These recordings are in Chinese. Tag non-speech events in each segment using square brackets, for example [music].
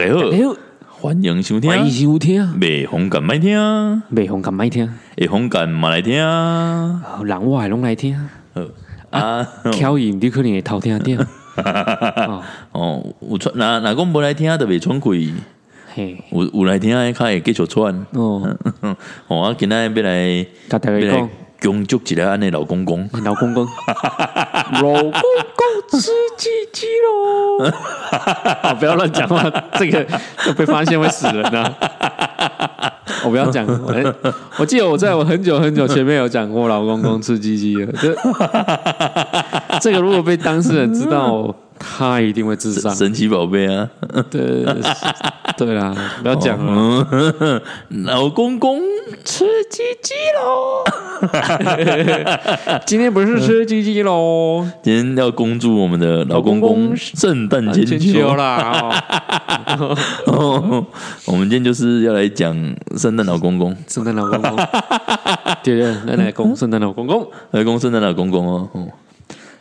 大家好，欢迎收听，欢迎收听。啊！未红敢麦听，美红敢麦听，会红敢嘛来听。啊？人我还拢来听，好。啊，巧音你可能会偷听点。[laughs] 哦，哦，有传哪哪讲无来听都袂喘气，嘿，有有来听的较会继续喘。哦，[laughs] 哦，我今仔要来要来讲，恭祝一下安尼老公公，老公公，[laughs] 老公公吃鸡鸡喽！[laughs] 好，不要乱讲话，这个 [laughs] 被发现会死人呐、[laughs] 我不要讲，我我记得我在我很久很久前面有讲过老公公吃鸡鸡了，这这个如果被当事人知道，他一定会自杀。神奇宝贝啊，对 [laughs] 对啦，不要讲了，嗯，[laughs] 老公公吃鸡鸡喽！[laughs] 今天不是吃鸡鸡喽，今天要恭祝我们的老公公圣诞节千秋秋啦！哦哦，我们今天就是要来讲圣诞老公公，圣诞老公公，对对，来来公圣诞老公公，来公圣诞老公公哦。哦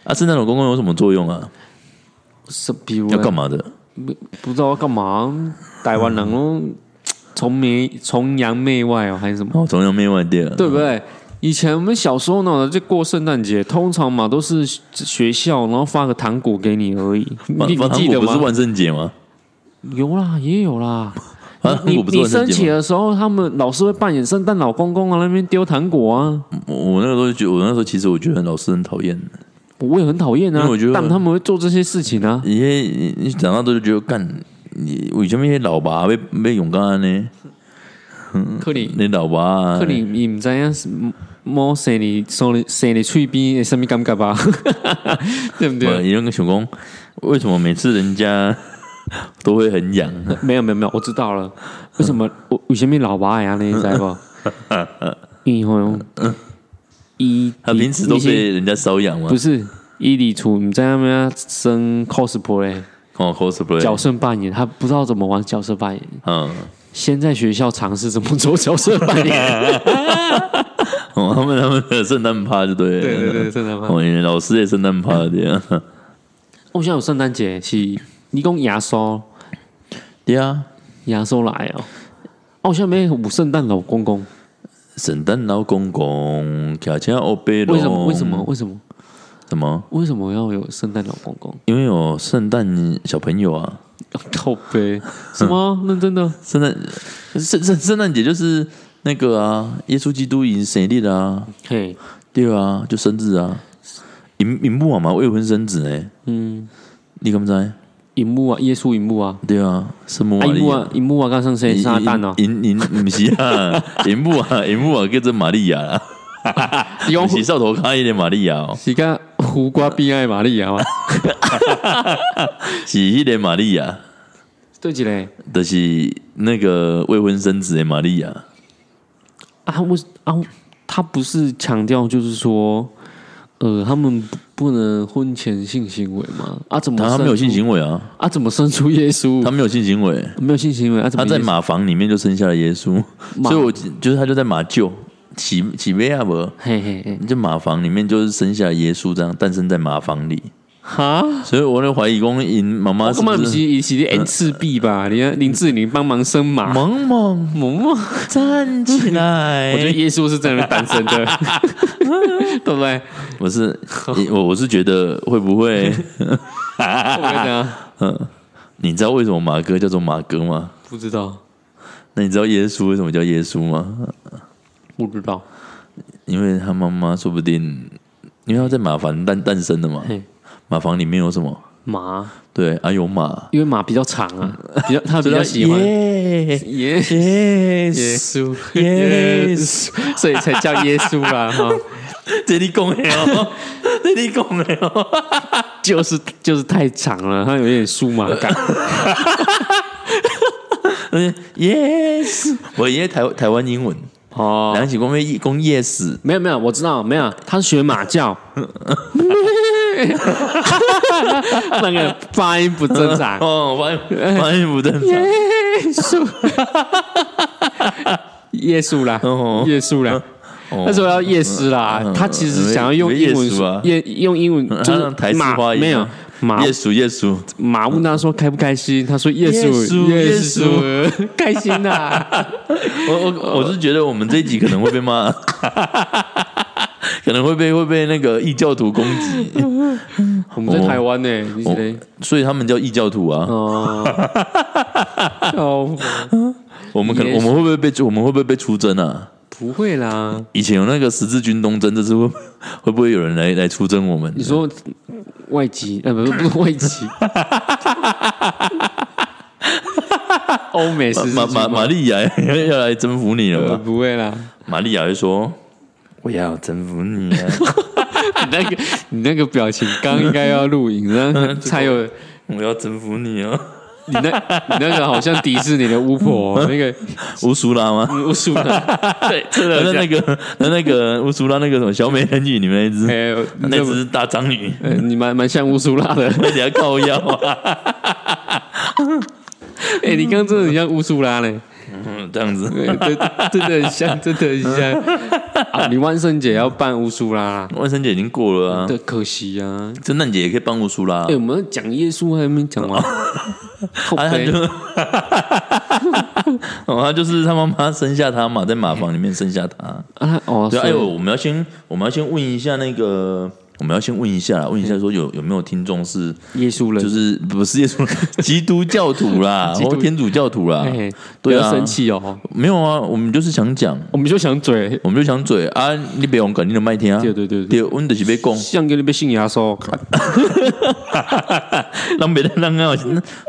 啊，圣诞老公公有什么作用啊？要干？嘛的？不不知道要干嘛？台湾人哦崇媚崇洋媚外哦，还是什么？哦，崇洋媚外对了，对不对？以前我们小时候呢，就过圣诞节，通常嘛都是学校，然后发个糖果给你而已。你发你记得吗？不是万圣节吗？有啦，也有啦。你你升旗万圣节吗？的时候，他们老师会扮演圣诞老公公啊，那边丢糖果啊，我我那个时候就觉得，我那时候其实我觉得老师很讨厌，我也很讨厌啊因为我觉得。但他们会做这些事情啊，你你长大之后就觉得干，你为什么那些老爸被被勇敢呢？可能你老爸啊克里，你唔知影是摸生你手里生你喙边会什么感觉吧？[laughs] 对不不对？你那个想讲，为什么每次人家 [laughs] 都会很痒？没有没有没有，我知道了。为什么我为什么老爸呀？你知道不？[laughs] 因为伊他平时都被人家瘙痒吗不？是伊里处，你在那边生 cosplay 哦，cosplay，角色扮演，他不知道怎么玩角色扮演。嗯，先在学校尝试怎么做角色扮演。[laughs] 哦，他们他们的圣诞趴就对了，对对对，圣诞趴。老师也圣诞趴的呀，我现在有圣诞节是，你讲牙刷，对啊，牙刷来哦。哦，现在没有圣诞老公公，圣诞老公公卡车欧贝龙，为什么？为什么？？为什么？什么？为什么要有圣诞老公公？因为有圣诞小朋友啊，靠背什么？[laughs] 认真的？圣诞圣圣圣诞节就是那个啊，耶稣基督已经生日了啊，嘿，对啊，就生日啊，银银幕啊嘛，未婚生子呢，嗯，你敢不知？荧幕啊，耶稣荧幕啊，对啊，什么啊，玛利亚荧幕啊，。荧幕啊，刚上谁撒旦哦？银银不是啊，[laughs] 银幕啊，银幕啊，叫做玛利亚 [laughs] 是少头看一点玛利亚哦，是个胡瓜边爱玛利亚吗？[laughs] 是一点玛利亚，对起嘞就是那个未婚生子的玛利亚。啊，我啊，他不是强调就是说，呃，他们不不能婚前性行为吗？啊，怎么他他没有性行为啊，啊？怎么生出耶稣？他没有性行为，没有性行为啊？他在马房里面就生下了耶稣，所以我就是他就在马厩起起贝亚伯，嘿嘿嘿，就马房里面就是生下了耶稣，这样诞生在马房里，哈，所以我就怀疑公因妈妈我是不是是一起演赤壁吧？你看林志玲帮忙生马，萌萌萌萌，站起来？[laughs] 我觉得耶稣是在那边诞生的，[laughs] 对不对？我是我我是觉得会不会？[laughs] 嗯，你知道为什么马哥叫做马哥吗？不知道，那你知道耶稣为什么叫耶稣吗？不知道，因为他妈妈说不定，因为他在马房诞诞生的嘛嘿，马房里面有什么？马，对啊，有马，因为马比较长啊，比较 [laughs] 他比较喜欢。耶耶耶耶稣，耶稣，[laughs] 所以才叫耶稣啦哈，[laughs] 这里讲的哦，这里讲的哦，就是就是太长了，它有点酥麻感。嗯，yes，我爷爷台台湾英文，哦，两起公会公 yes，没有没有，我知道没有，他是学马叫，[laughs] 那个发音不正常。[laughs] 哦，发音发音不正常，耶稣，[laughs] 耶稣啦哦，耶稣啦。哦。那时候要夜师啦，他其实想要用英文啊。夜用英文就是像台式马发音啊没有马耶稣耶稣，马问他说开不开心，他说耶稣耶稣耶耶稣。开心呐、我我我是觉得我们这一集可能会被骂，可能会被会被那个异教徒攻击，[laughs] 我们在台湾呢？所以他们叫异教徒啊。哦，[laughs] 哦，我们可能我们会不会被我们会不会被出征啊？不会啦。以前有那个十字军东征，这次会 [laughs] 会不会有人来来出征我们？你说外籍？呃，不是不是外籍，欧美十字玛利亚要要来征服你了呃吧？不会啦。玛利亚就说：“我要征服你啊！[laughs] 你那个你那个表情，刚应该要录影，然后 [laughs] 才有我要征服你哦！你那你那个好像迪士尼的巫婆，[laughs] 那个乌苏拉吗？乌苏拉，对，真的那那个那那个乌苏拉那个什么小美人鱼里面那一只，哎，那这只大章鱼，呃你蛮蛮像乌苏拉的。那你还靠腰啊，哎，你刚刚真的很像乌苏拉嘞，嗯，[laughs] 这样子。对对，真的很像，真的很像。[laughs] 啊，你万圣节要扮乌苏拉啦，万圣节已经过了啊，对，可惜啊。圣诞节也可以扮乌苏拉哎，。我们讲耶稣还没讲完，靠 [laughs] 背啊他就，哦，他就是他妈妈生下他嘛，在马房里面生下他。啊，哦，对，所以哎呦，我们要先，我们要先问一下那个，我们要先问一下啦，问一下说有有没有听众是耶稣人。就是不是耶稣 [laughs] 基督教徒啦，或天主教徒啦？对啊。要生气哦，没有啊，我们就是想讲，我们就想嘴，我们就想嘴。啊，你别用肯定的麦听啊，对对对对，对，我们就是被讲，像给你被信耶稣，[laughs] 让别人让啊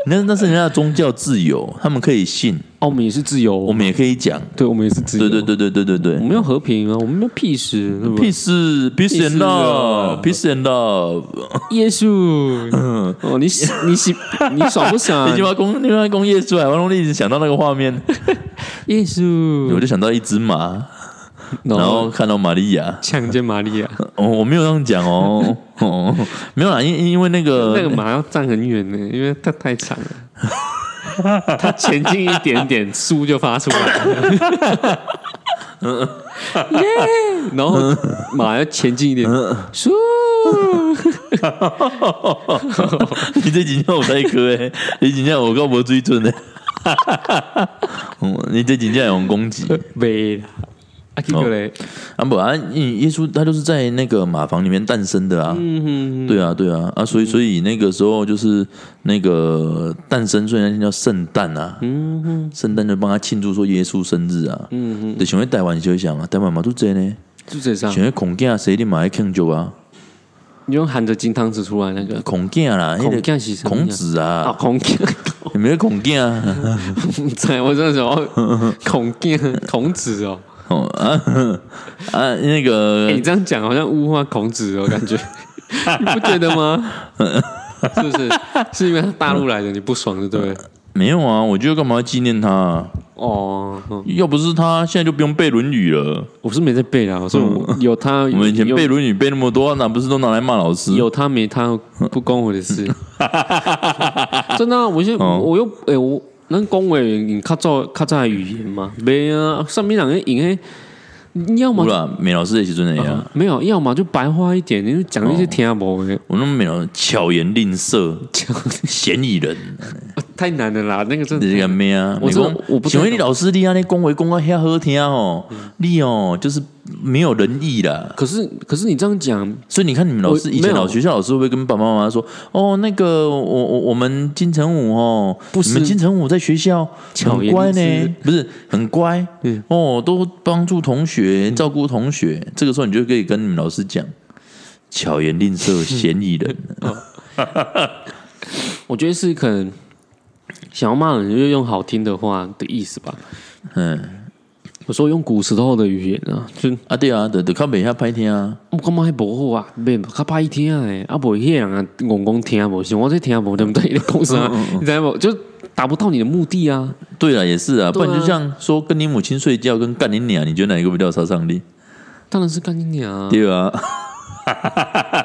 那那是人家的宗教自由，他们可以信，哦，我们也是自由，我们也可以讲，对，我们也是自由，对对对对对对对。我们要和平啊，我们要 peace，对不对？Peace, peace and love, peace and love。耶稣，[laughs] 哦，你喜你喜你爽不爽 [laughs] 你？就要攻，你要攻耶稣啊！我弄一直想到那个画面，[laughs] 耶稣我，就想到一只马，然然后看到玛利亚。强奸玛利亚，哦，我没有这样讲哦，哦，没有啦，因因为那个那个马要站很远呢，因为它太长了。[laughs] 它前进一点点，书就发出来了。耶！[laughs] 然后马要前进一点，书。[laughs] 你这几天我在割哎，你几天我告无水准的，嗯，你这几天有攻击没啦，啊，这个嘞，啊不啊，因耶稣他就是在那个马房里面诞生的啊，嗯对啊对啊。啊，所以所以那个时候就是那个诞生，所以那天叫圣诞啊，嗯哼，圣诞就帮他庆祝说耶稣生日啊，嗯哼，就想要台湾就想啊，台湾嘛都这呢，就这上，想要孔囝谁的嘛爱庆祝啊，你用含着金汤匙出来那个？孔敬啦，孔个囝是孔子啊，啊，孔囝，有没有孔敬啊？[laughs] 在我真的想要孔囝 [laughs] 孔子哦。哦啊啊，那个欸你这样讲好像污化孔子哦，感觉 [laughs] 你不觉得吗？是不是？是因为他大陆来的，你不爽，对不对？没有啊，我觉得干嘛要纪念他啊？哦，嗯要不是他，现在就不用背《论语》了。我是没在背啦，我说我有他，[laughs] 我们以前背《论语》背那么多，那不是都拿来骂老师？有他没他不关我的事。[laughs] 真的啊，我现在哦我又哎，我咱讲话用较早较早的语言嘛，没啊，上面两个用诶，你要么不啦，美老师的时阵那样，没有，要么就白话一点，你就讲一些听不懂的，我那么美老师巧言令色，嫌疑人，太难了啦，那个真的。你这个咩啊？我我不太请问你老师你安尼恭维恭啊遐好听哦，你哦就是没有仁义啦。可是可是你这样讲，所以你看，你们老师以前老学校老师会不会跟爸爸妈妈说：“哦，那个我我我们金城武哦，不是。你们金城武在学校巧乖呢，不是很乖，嗯。哦，都帮助同学，照顾同学。这个时候你就可以跟你们老师讲，巧言令色，嫌疑人。[laughs] 我觉得是可能想要骂人，就用好听的话的意思吧。嗯我说用古时候的语言啊，就啊，对啊，得得靠北下拍听啊，我感觉还不好啊，袂较歹听诶，啊，无迄人啊，戆戆听无，像我这听无，对不对？你讲啥？你知道不？就达不到你的目的啊。对啊，也是啊，不对啊然就像说跟你母亲睡觉，跟干你娘，你觉得哪一个比较有杀伤力？当然是干你娘啊，对啊，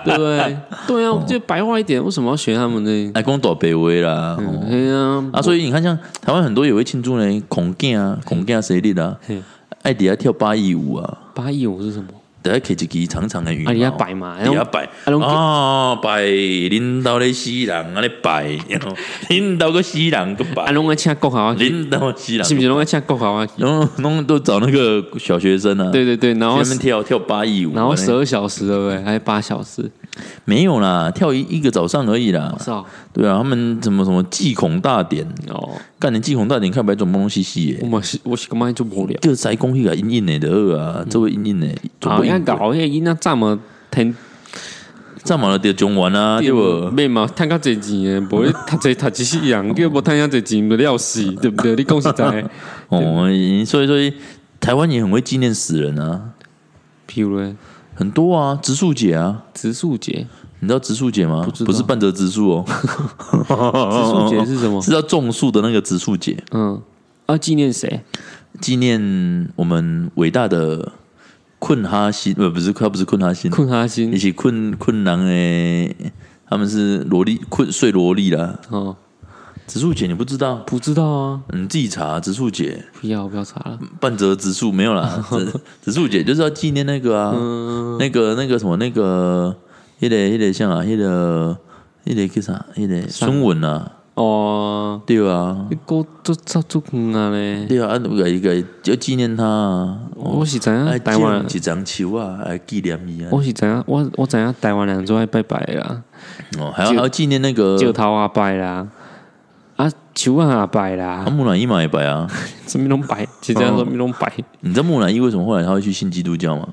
对不对？对啊，就白话一点，为什么要学他们呢？哎，光躲北威啦。哦对啊，啊，所以你看，像台湾很多也会庆祝呢，孔健啊，孔囝生日啊嘿，爱底下跳八一舞啊，八一舞是什么？等下摕一支长长的羽毛，啊，你要摆嘛，[laughs] 摆。啊摆领导咧死人安尼摆，领导个死人个啊，摆，拢爱请国豪啊，领导死人，是不是拢爱请国豪啊？然后弄都找那个小学生啊，对对对，然后他们跳跳八一舞，然后十二小时对不对？还是八小时？没有啦，跳一一个早上而已啦。是哦，对啊，他们什么什么祭孔大典，哦，干你祭孔大典看白种东西西耶，我嘛是我是干嘛就无聊。这个塞公去个阴阴的的啊，这位阴阴的，啊，要搞迄个囡仔站嘛，听站满了就中完啊，对不？免嘛，趁较侪钱诶，无你读册读一世人，叫无趁遐侪钱就了死，[laughs] 对不对？你讲实在的，[laughs] 哦，所以所以台湾也很会纪念死人啊，譬如咧，很多啊，植树节啊，植树节，你知道植树节吗？不是半泽植树哦，植树节是什么？[laughs] 是要种树的那个植树节，嗯，要纪念谁？纪念我们伟大的困哈辛，呃，不是他不是困哈辛，困哈心一起困困难诶，他们是萝莉困睡萝莉啦。哦，植树节你不知道？不知道啊，你自己查植树节，不要不要查了。半泽植树没有啦，植植树节就是要纪念那个啊，嗯，那个那个什么那个，那个迄个像啊，迄个迄个叫啥？迄个孙文啊，哦，对啊，你过都早足远啊咧。对啊，啊那个一个要纪念他啊，我是知哎，影台湾一张树啊，来纪念伊啊，我是知影，我我知影台湾人做爱拜拜的啦，哦，还要还要纪念那个石头也拜啦，啊树啊也拜啦。啊，，木乃伊嘛也拜啊。[laughs] 什么拢拜，就这样什么拢拜，你知道木乃伊为什么后来他会去信基督教吗？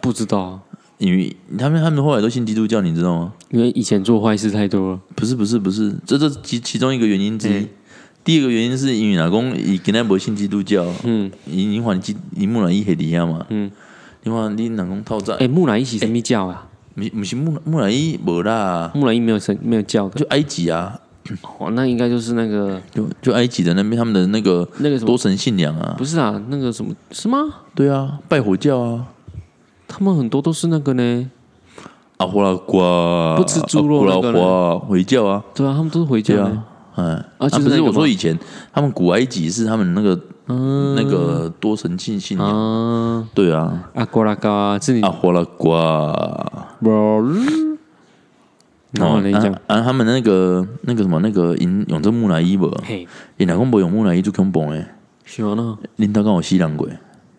不知道，因为他们他们后来都信基督教，你知道吗？因为以前做坏事太多了。不是不是不是，这这其其中一个原因之一。嗯。第二个原因是因为老公以跟他不信基督教，嗯。你你还基你木乃伊黑底下嘛，嗯，你看你老公套债，哎，木乃伊是什么教啊？不不是木木乃伊无啦，木乃伊没有神没有教的，就埃及啊，哦，那应该就是那个就就埃及的那边他们的那个那个什么？多，神信仰啊。不，是啊，那个什么是吗？对啊，拜火教啊，他们很多都是那个呢，阿胡拉瓜不吃猪肉阿那个呢？胡拉花回教啊，对啊，他们都是回教啊。，哎，啊啊不是我说以前他们古埃及是他们那个嗯那个多神信信仰，啊，对啊，阿瓜拉嘎，是你阿胡拉瓜。然后你讲，啊啊，他们那个那个什么那个用用这木乃伊不，嘿，因老公无用木乃伊就恐怖诶，是啊呢，恁兜敢有死人过？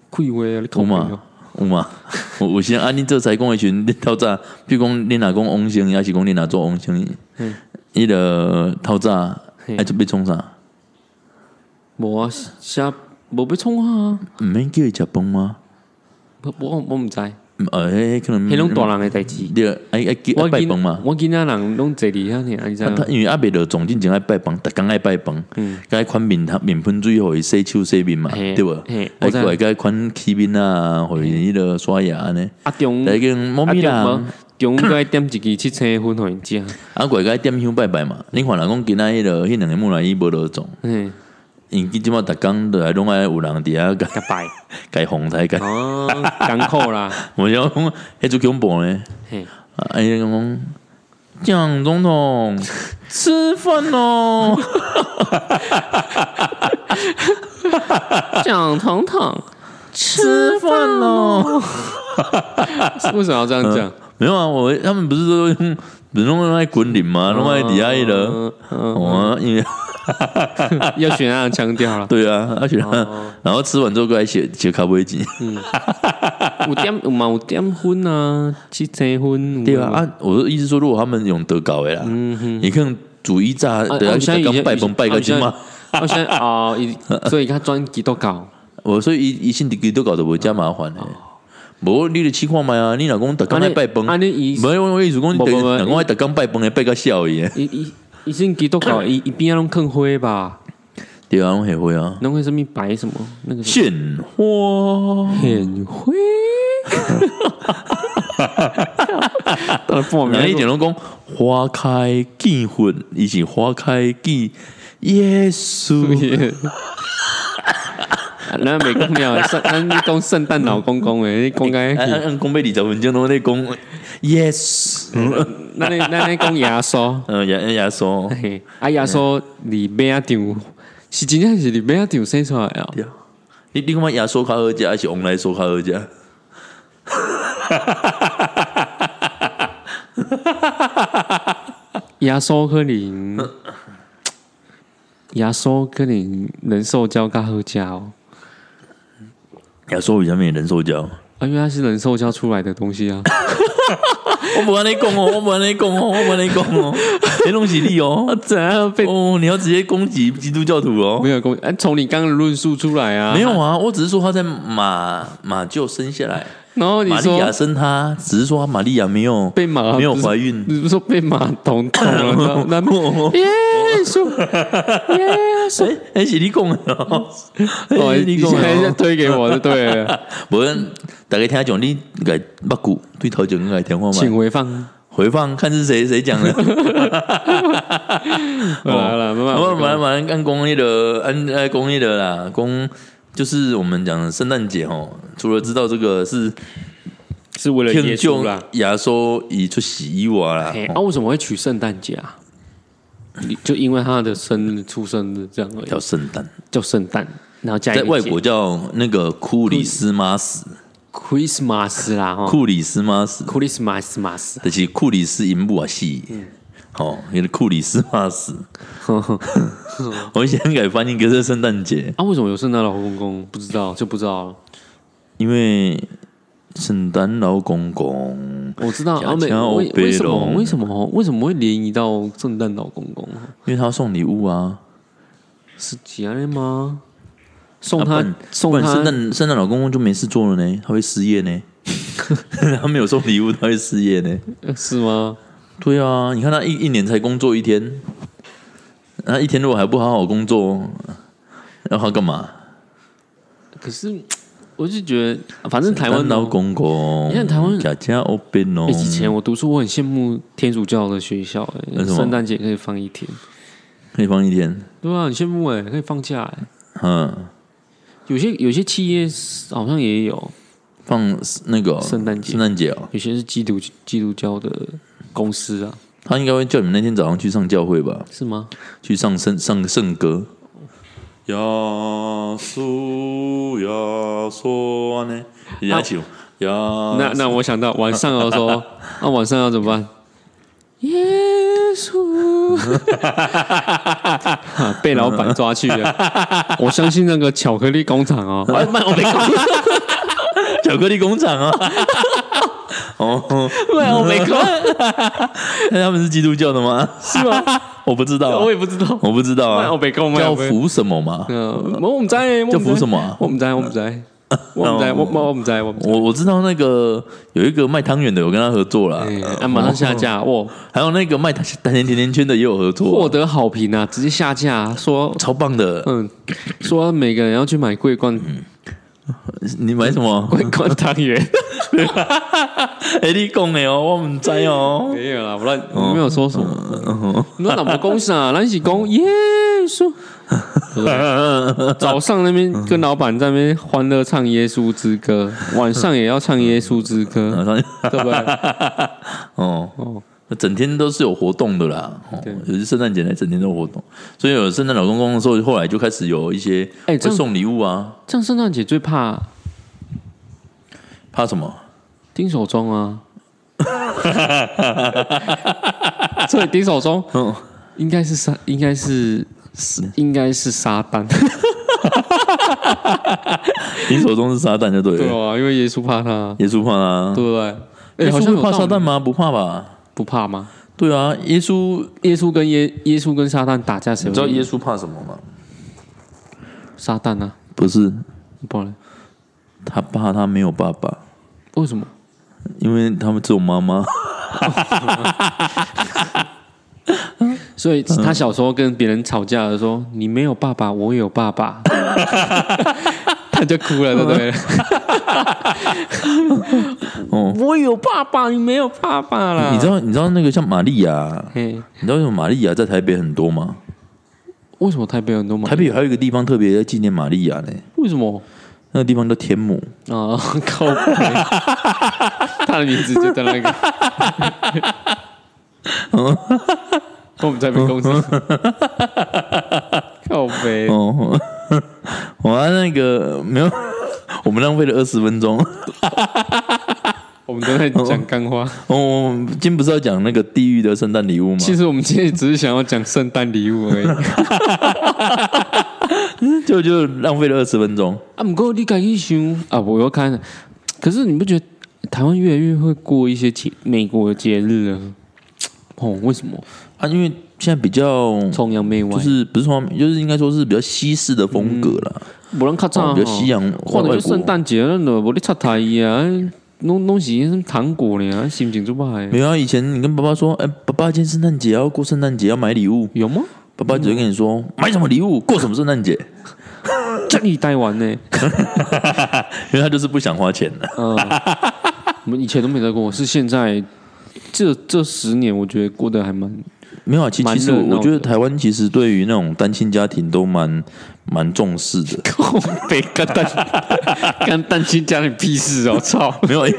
开话啊，你有讲嘛？有嘛？[laughs] 有有时啊，恁这才讲的时阵，恁透早，比如讲恁若讲王星，还是讲恁若做王生，嗯伊个透早嘿爱准备创啥？无啊，写无要创啊，毋免叫伊食饭吗？我我我毋知，呃，迄迄可能拢大人诶代志。对，爱爱爱拜饭嘛。我囡仔人拢坐伫遐尔，你知啊他影？因为阿伯着总进前爱拜饭，逐工爱拜饭，嗯，该款面头面喷水互伊洗手洗面嘛，嘿对无？嘿我知爱过来该款起面啊，互伊迄落刷牙安尼。啊中来跟猫咪中中该点一支七星粉互因食，啊，过来该点香拜拜嘛。你看人讲今仔迄个迄两个木乃伊无落种，嘿，因即马逐工都来拢爱有人伫遐甲 [laughs] 甲拜，甲红台甲，哦，艰苦啦，[laughs] 我想讲迄做恐怖呢。嘿，啊，伊讲蒋总统吃饭哦，[laughs] 蒋彤彤吃饭哦。为什么要这样讲？没有啊，我他们不是说拢爱滚领吗？拢爱底下迄个，嗯嗯，哦，因为 [laughs] 要选那样腔调了。对啊，而且哦然后吃完之后过来写写咖啡机，有点有嘛有点分啊，七星分。对啊，啊，我的意思说，如果他们用德高的啦，嗯哼。你看煮一炸，啊等下刚拜崩拜个金嘛，我现在哦，所以他专基督教，[laughs] 我所以一一信基督教都无加麻烦的。哦无你的情况嘛啊，你老公特刚爱拜崩，安尼伊没有我意思讲，老公爱特刚拜崩的拜个笑伊，伊伊伊是基督教，[coughs] 伊伊边仔拢坑花吧？对啊，拢很灰啊，拢会什么白什么那个献花。很灰。到了半哪一暝点拢讲花开见魂，以前花开见耶稣。[laughs] 咱袂讲了，圣咱讲圣诞老公公诶，你讲按该，按按讲要二十分钟，拢在讲 yes。咱咧咱咧讲耶稣，嗯，[laughs] 耶耶稣，嘿，啊耶稣伫马仔场，是真正是伫马仔场生出来啊。你你看耶稣较好食，还是王来说较好食？[laughs] 耶稣可能，耶稣可能人兽胶较好食哦，亚索比较没人兽胶，啊，因为它是人兽胶出来的东西啊。[laughs] 我不跟你讲哦，我不跟你讲哦，我不跟你讲哦，这东西你哦，[laughs] 怎样被哦，你要直接攻击基督教徒哦没。有公？哎，从你刚刚的论述出来啊，没有啊，我只是说他在马马厩生下来，然后你玛利亚生他，只是说玛利亚没有被马没有怀孕你不是说被马捅捅了？[laughs] 那那耶稣，耶稣，[laughs] 哎哎，是你讲的哦，[laughs] 哦，哎你讲的哦，推给我就 [laughs] 对。了，无大家听讲你个八股对头前个电话请嘛，回放。回放看是谁谁讲的。好了慢慢我们马上马上按公益的，按按公益的啦，公就是我们讲的圣诞节哦，除了知道这个是是为了耶天救稣啦。亚索以出洗衣娃啦啊，为什么会取圣诞节啊？你就因为他的生日、出生日这样而已，叫圣诞，叫圣诞，然后加在外国叫那个库里斯马斯，Christmas 啦，哈库里斯马斯，，Christmas mas，就是库里斯银幕啊戏，哦，那个库里斯马斯，我以前改翻译一个是圣诞节，啊，为什么有圣诞老公公？不知道就不知道了。因为圣诞老公公，我知道，家啊，没家为为什么龙为什么为什么会联谊到圣诞老公公？因为他要送礼物啊，是这样吗？送他啊送他圣诞圣诞老公公就没事做了呢，他会失业呢。[laughs] 他没有送礼物，他会失业呢。呃是吗？对啊，你看他一一年才工作一天，那一天如果还不好好工作，要他干嘛？可是我是觉得，反正台湾老公公，你看台湾家家欧边哦。欸，以前我读书，我很羡慕天主教的学校、圣诞节可以放一天，可以放一天，对啊，很羡慕哎、可以放假哎、嗯，有些有些企业好像也有，放那个圣诞节。圣诞节哦，有些是基督基督教的公司啊，他应该会叫你们那天早上去上教会吧，是吗？去上圣上圣歌。亚苏亚索呢？人家唱亚，那那我想到晚上要说，那、[laughs] 晚上要怎么办？耶稣、啊 [laughs] 被老板抓去了。[laughs] 我相信那个巧克力工厂哦，我没讲，巧克力工厂啊。哦，对啊，我没讲 [laughs] [laughs] 那他们是基督教的吗？是吗？[laughs] 我不知道啊，我也不知道。我不知道啊我。没讲，叫我没服什么嘛？嗯，我唔知，我叫服什么啊我唔知，我唔知，我唔知，我我我唔知，我。我我知道那个有一个卖汤圆的，有跟他合作了。马上下架，哦，还有那个卖甜甜甜甜圈的也有合作，获得好评啊，直接下架，说超棒的。嗯，说每个人要去买桂冠 [laughs] 你买什么？[laughs] 桂冠汤圆。[laughs] 哎，你讲的哦，我唔知哦。没有啦，我乱，我没有说什么。你说哪么公是讲耶稣。对不对早上那边跟老板在那边欢乐唱耶稣之歌，晚上也要唱耶稣之歌，对不对？哦哦，整天都是有活动的啦。有些圣诞节呢，整天都有活动，所以有圣诞老公公的时候，后来就开始有一些哎送礼物啊。这样圣诞节最怕怕什么？丁守中啊，[laughs] 所以丁守中嗯，应该是撒，应该是应该是撒旦，[laughs] 丁手中是撒旦就对对了。啊，因为耶稣怕他，耶稣怕他对？不对？耶哎，好像有道理撒旦吗？不怕吧？不怕吗？对啊，耶稣，耶稣跟耶耶稣跟撒旦打架，谁知道耶？稣怕什么吗？撒旦啊，不是，不然他怕他没有爸爸，为什么？因为他们只有妈妈。[laughs] 所以他小时候跟别人吵架的时候，你没有爸爸，我有爸爸，[laughs] 他就哭了，对不对？哦，[laughs] 我有爸爸，你没有爸爸啦。你知道你知道那个像玛利亚，嘿，你知道为什么玛利亚在台北很多吗？为什么台北有很多马？台北还有一个地方特别在纪念玛利亚呢，为什么那个地方叫天母。啊？[laughs] 靠北，他的名字就在那个。[laughs] 我们台北公司，靠背，哦，[laughs] 我那个没有，[laughs] 我们浪费了二十分钟。我们都在讲干话。[laughs] 哦，我们今天不是要讲那个地狱的圣诞礼物吗？其实我们今天只是想要讲圣诞礼物而已。就就浪费了二十分钟。啊，不过你敢去想啊？我要看，可是你不觉得台湾越来越会过一些节美国的节日了？哦，为什么？啊，因为现在比较崇洋媚外，就是不是说，就是应该说是比较西式的风格啦，无人较早哦比较西洋或者。就圣诞节那种，无你插台啊，弄糖果呢？心情就不好。没有啊，以前你跟爸爸说，哎、爸爸今天圣诞节要过圣诞节要买礼物，有吗？爸爸只会跟你说买什么礼物，过什么圣诞节，[laughs] 这里待完呢？[laughs] 因为他就是不想花钱的。嗯，我们以前都没在过，是现在这这十年，我觉得过得还蛮没有啊，其蛮其实我我觉得台湾其实对于那种单亲家庭都蛮蛮重视的。[laughs] 被干蛋干单亲家庭屁事哦！操，没有，因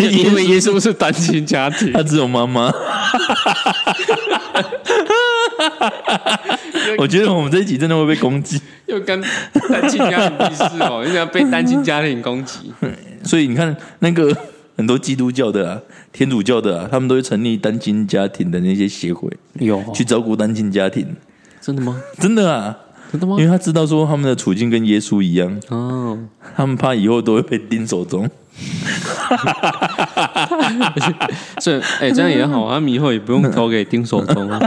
为因为耶稣是单亲家庭，他只有妈妈。[laughs] 我觉得我们这一集真的会被攻击，又跟单亲家庭屁事哦，又要被单亲家庭攻击。[laughs] 所以你看那个很多基督教的啊、天主教的啊，他们都会成立单亲家庭的那些协会，有去照顾单亲家庭。真的吗？真的啊，真的吗因？为他知道说他们的处境跟耶稣一样，哦，他们怕以后都会被钉手中。[laughs] 所以哎，这样也好，[laughs] 他们以后也不用投给丁守中啊，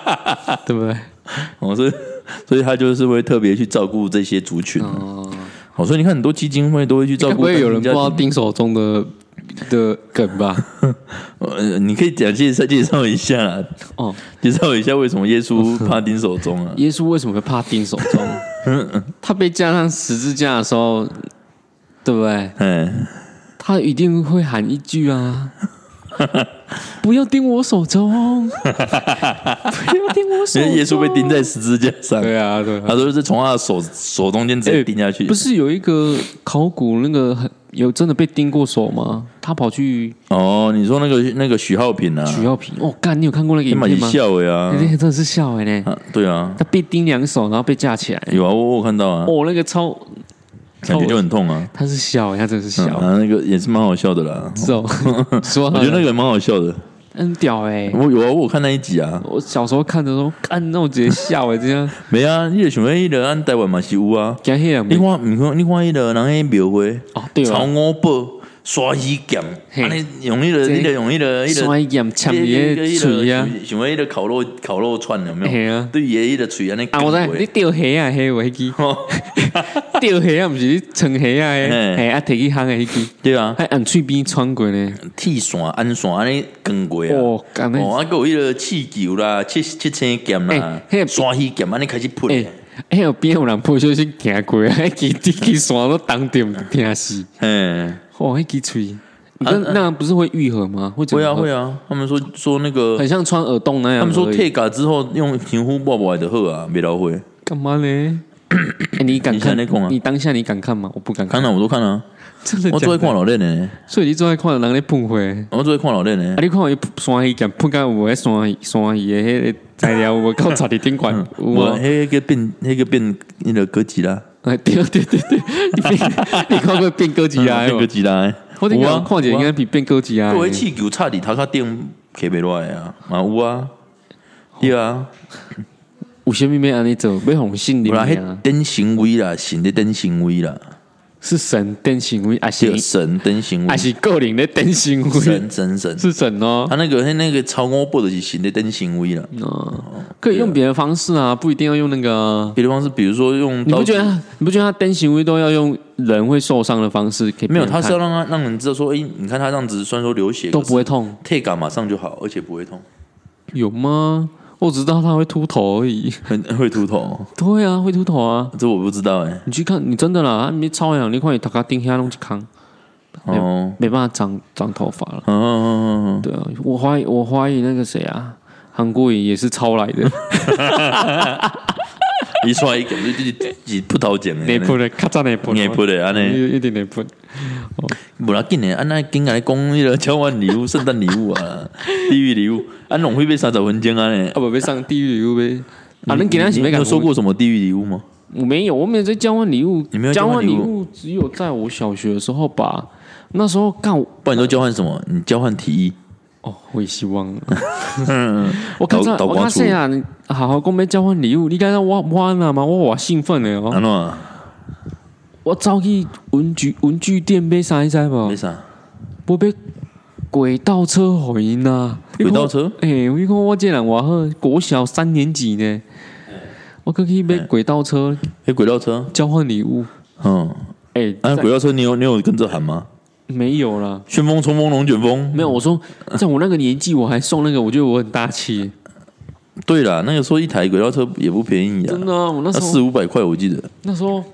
[laughs] 对不对？哦，所以所以他就是会特别去照顾这些族群。哦，哦，所以你看很多基金会都会去照该顾不会有人不知单亲家庭。道丁守中的的梗吧？[laughs] 呃，你可以讲介绍介绍一下啦，哦，介绍一下为什么耶稣怕钉手中啊？耶稣为什么会怕钉手中？[laughs] 他被架上十字架的时候，对不对？嗯，他一定会喊一句啊：“ [laughs] 不要钉我手中，不要钉我手中。”因为耶稣被钉在十字架上，对啊，对啊。他说是从他的手手中间直接钉下去。不是有一个考古那个很有真的被钉过手吗？他跑去哦，你说那个那个许浩平啊，许浩平，哦，干，你有看过那个影片吗？笑哎啊那，天真的是笑哎呢，啊对啊，他被钉两手，然后被架起来，有啊，我我有看到啊，哦，那个超，感觉就很痛啊。他是笑哎，他真的是嗯，笑，啊，那个也是蛮好笑的啦。是哦，[laughs] 说我觉得那个蛮好笑的。很屌哎。我有啊，我有看那一集啊。我小时候看的时候，看那种直接笑哎，这样，[laughs] 没啊，你就想要迄个按台湾嘛是有啊。你看，你看，你看迄个人迄庙会，哦对曹啊，五宝刷鱼剑，嘿。安尼用迄个，这迄个用迄个，迄个摔剑插你的嘴啊，像迄个烤肉烤肉串有没有？嘿啊。对伊迄个嘴安尼啊，我知你钓虾啊，迄个迄支。[laughs] 钓虾啊，不是你穿虾啊的，嘿。嘿啊，摕去烘的迄支，对啊，还按喙边穿过呢。铁线安线安尼光过啊。哦，干那哦，啊，还有迄个气球啦、七七星剑啦欸那、个刷鱼剑安尼开始喷诶，哎有边有人不小心行过，迄支迄支线都当点听死。嘿，哦，迄支喙，那那样不是会愈合吗？会会啊会啊，啊，他们说说那个很，像穿耳洞那样。他们说退嘎之后用皮肤抱抱的好啊，没老会。干嘛呢？[coughs] 哎，你敢看在在讲啊？你当下你敢看吗？我不敢看，看了我都看了，真的假我最爱看的？老练呢，所以你最爱看人咧喷火。啊，我最爱看老练呢。你看伊山鱼剑喷到有迄山鱼山鱼的迄个材料，有无到插伫顶管 [laughs] 有我啊？迄个变，迄个变那个哥吉拉，哎，对对对对，你变你看过变高级啊变哥的？吉拉。我啊下看起来应该比变哥吉拉的。各位气球差伫头壳顶摕袂落来啊，嘛有啊，对啊，有啥物要安尼做？要互信有啦，迄灵啊？等行为啦，神的等行为啦，是神灯行为，还是对，神灯行为还，是个人的灯行为？神神神，是神哦。他那个他那个超五步的是神的灯行为了。哦，可以用别的方式啊，不一定要用那个啊。别的方式，比如说用你不觉得你不觉得他灯行为都要用人会受伤的方式？没有？他是要看让他让人知道说，哎，你看他这样子，虽然说流血都不会痛，退感马上就好，而且不会痛，有吗？我只知道他会秃头而已。很会秃头，对啊，会秃头啊。这我不知道哎。你去看，你真的啦，你超阳，你看你头壳顶下弄一康，哦，没办法长长头发了。嗯嗯嗯嗯，对啊，我怀疑我怀疑那个谁啊，韩国瑜也是抄来的，[laughs] 一出来一个就就就葡萄酱内部的，咔嚓内部的，内部的安尼，一一点内部。无要紧的，安那紧来讲迄个交换礼物、圣诞礼物啊、地狱礼物，安拢会被三十分钟啊呢啊，。不被上地狱礼物呗。啊，恁今年是你要讲有收过什么地狱礼物吗？我没有，我没有在交换礼物。你没有交换礼物，只有在我小学的时候吧。那时候干不然你都交换什么？你交换提议，哦，我也希望。[laughs] 我看这，我倒倒光出看谁啊？好好跟我们交换礼物，你刚才我我那嘛，我我兴奋的哦。安怎？我走去文具文具店买啥你知无买？啥，我买轨道车回因呐。轨道车诶、我你看我这人偌好，国小三年级呢，我可以买轨道车买，轨道车，交换礼物。嗯，诶、啊，在轨道车你有你有跟着喊吗？没有啦，旋风、冲锋、龙卷风，没有。我说，在我那个年纪，我还送那个，我觉得我很大气，对啦，那个时候一台轨道车也不便宜啊，真的啊、我那时候那四五百块我记得，那时候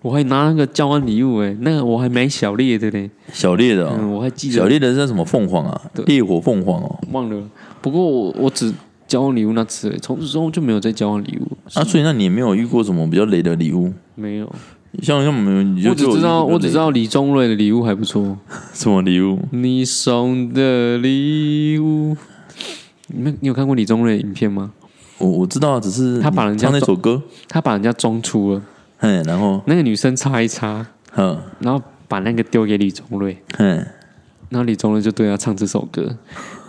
我还拿那个交换礼物，诶，那个我还买小烈的嘞。小烈的哦，嗯，我还记得小烈的是什么凤凰啊，烈火凤凰哦，忘了。不过我我只交换礼物那次从此之后就没有再交换礼物，啊，所以那你也没有遇过什么比较雷的礼物？没有。像像我们，你我只知道，我只知道道李宗瑞的礼物还不错。[laughs] 什么礼物，你送的礼物，你们你有看过李宗瑞的影片吗？我我知道啊，只是他把人家那首歌，他把人家装出了，嗯，然后那个女生擦一擦，嗯然后把那个丢给李宗瑞，嗯，然后李宗瑞就对他唱这首歌。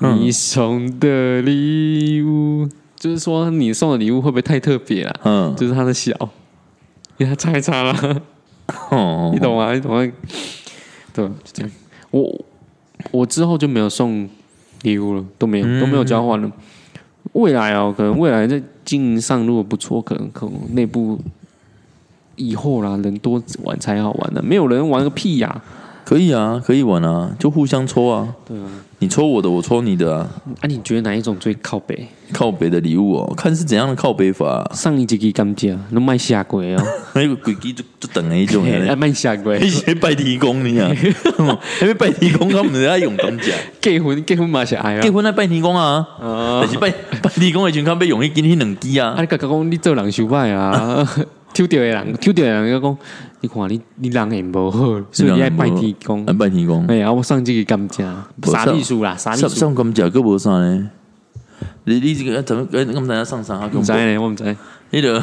嗯你送的礼物，就是说你送的礼物会不会太特别了？嗯，就是他的小，[laughs] 因为他擦一擦啦，哦你懂吗？你懂吗？对，就这样。我我之后就没有送礼物了，都没有都没有交换了。未来哦，可能未来在经营上如果不错，可能可能内部以后啦，人多玩才好玩的，没有人玩个屁呀、可以啊，可以玩啊，就互相抽啊，对啊，你抽我的，我抽你的啊，啊，你觉得哪一种最靠北？靠北的礼物哦，看是怎样的靠北法、啊，上一集给感觉都卖下鬼哦，[laughs] 那个鬼机就就等了一种 [laughs] 哎，人。卖下鬼。拜天公你啊，[laughs] 因为拜天公他们在用感觉，结婚结婚嘛是爱啊。结。婚在拜天公啊，啊。但是拜拜天公的群看被用去给你两支啊，啊，你甲讲你做人伤歹啊，抽到的人，抽到的人个讲，你看你你人缘无好，所以你爱拜天公。啊。拜天公，哎呀，我上这个感谢，无傻秘书啦，啥秘上书，上感觉个无啥呢？你你这个怎么跟跟大家上上哈？唔知呢，我唔知，迄个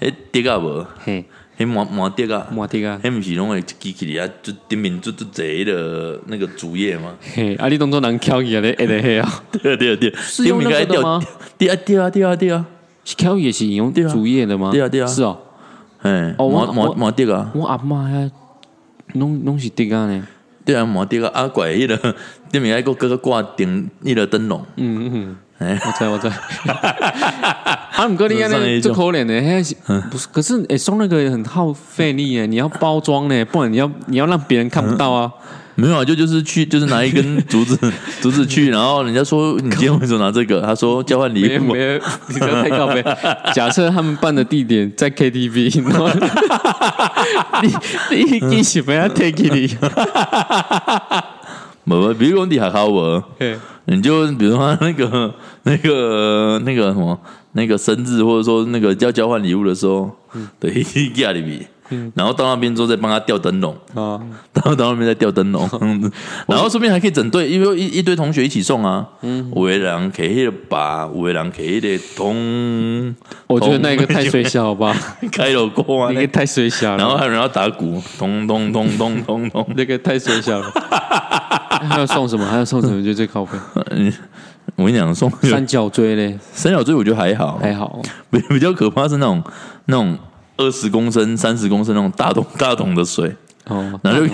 迄碟啊无，嘿，迄麻麻碟啊，莫滴啊，迄毋是拢会机器里啊，就顶面就就坐的那个主页吗？嘿，啊，你当做人翘起来咧，会得嘿啊，对啊对啊对。啊，是用那个的吗？对啊对啊对啊对啊，是翘也是用主页的吗？对啊对啊。是哦，哎，哦我麻麻我麻碟啊，我阿妈呀，拢拢是滴啊呢，对啊麻碟啊，啊怪迄个顶面还个个挂顶迄个灯笼，嗯嗯。哎，我知我知，[laughs] 啊，毋过你 [laughs] 安尼最可怜的，迄是不是？可是哎，送那个很耗费力哎，你要包装呢，不然你要你要让别人看不到啊。没有啊，就就是去就是拿一根竹子 [laughs] 竹子去，然后人家说你今天为什么拿这个？他说交换没礼物有没，有，你不要太高呗。[laughs] 假设他们办的地点在 KTV，然后你你你是不要 take it？不不，比如讲你学校无。你就比如说那个那个那个什么那个生日，或者说那个要交换礼物的时候，对，亚里比，然后到那边之后再帮他吊灯笼，啊，然后到那边再吊灯笼，[laughs] 嗯。然后顺便还可以整队，因为一一堆同学一起送啊，五个人给那个把，五个人给那个铜，我觉得那个太水小了吧，开了锅啊那，个太水小了，然后还有人要打鼓，咚咚咚咚咚。咚，那个太水小了。[laughs] 还要送什么？还要送什么？就最靠谱。嗯我跟你讲，送三角锥嘞，三角锥我觉得还好，还好。比比较可怕是那种那种二十公升、三十公升那种大桶大桶的水，哦，然后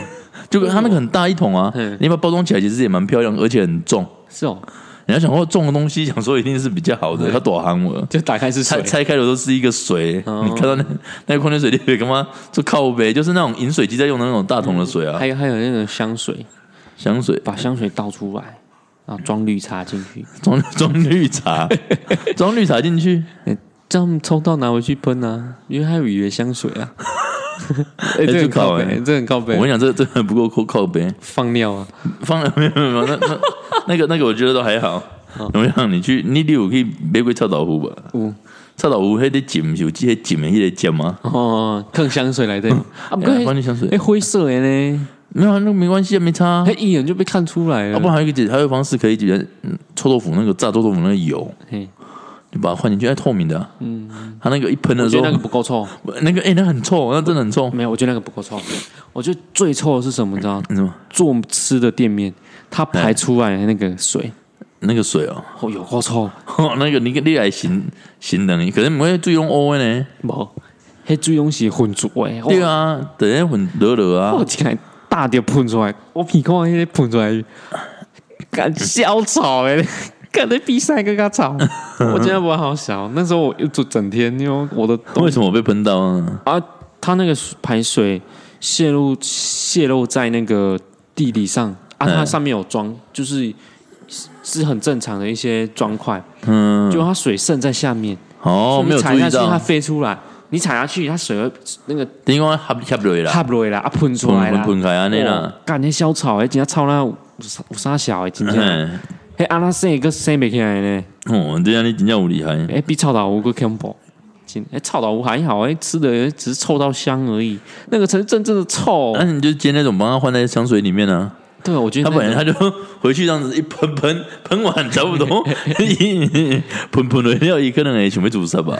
就就它那个很大一桶啊嗯，你把它包装起来其实也蛮漂亮，而且很重。是哦，你要想说重的东西，想说一定是比较好的，它躲寒我。就打开是水，拆拆开的都是一个水，哦你看到那那个矿泉水里面干嘛？就靠背，就是那种饮水机在用的那种大桶的水啊还，有还有那种香水，香水把香水倒出来，然后装绿茶进去，装装绿茶，[laughs] 装绿茶进去，这样抽到拿回去喷啊，因为它有鱼的香水啊。[laughs] 哎，这就很靠背，这很靠背我跟。你讲，这这很不够靠靠背。放尿啊，放了 [laughs] 没有没有没有，那那那个那个我觉得都还好。怎么样你去，你你有去买过臭豆腐吧？有臭豆腐迄个浸是有即个浸的迄个尖吗？哦，坑香水来的 [laughs] 啊，不过哎放进香水哎，灰色的呢，没有啊，那没关系啊，没差啊。他一眼就被看出来啊，不还有一个解，还有方式可以解决嗯臭豆腐那个炸臭豆腐那个油，嘿，就把它换进去，哎，透明的、啊。嗯，它那个一喷的时候我觉得那，个不够臭。那个哎、那很臭，那真的很臭。没有，我觉得那个不够臭。我觉得最臭的是什么？你知道？你什么？做吃的店面，它排出来的那个水，那个水哦，哦，有够臭。[laughs] 那个你你来形形容，可能不会最用 O 的呢。无，迄最用是混浊的。对啊，等下混热热啊我，进来大滴喷出来，我鼻孔迄个喷出来，敢小吵诶，[laughs] 干那比赛更加吵。我今天不好小，那时候我又做整天，因为我的为什么我被喷到啊？啊，它那个排水泄露泄露在那个地理上啊，它嗯上面有装，就是是很正常的一些砖块，嗯，就它水渗在下面，哦，没有踩下去它到，飞出来，你踩下去它水会那个因为合合落啦，塌落来啦，啊喷出来啦，喷喷开安尼啦。哦。干那小草哎，真正臭那有啥有啥小诶，真正，嘿迄阿拉生个生袂起来呢，哦，这样你真正有厉害。诶，比臭豆腐更恐怖。真哎，臭豆腐还好，哎，吃的只是臭到香而已，那个才是真正的臭。那你就煎那种，帮他换在香水里面啊。对，我觉得他本来他就回去这样子一喷喷 [laughs] 喷完差不多，[laughs] 喷喷了了，伊可能会想要自杀吧？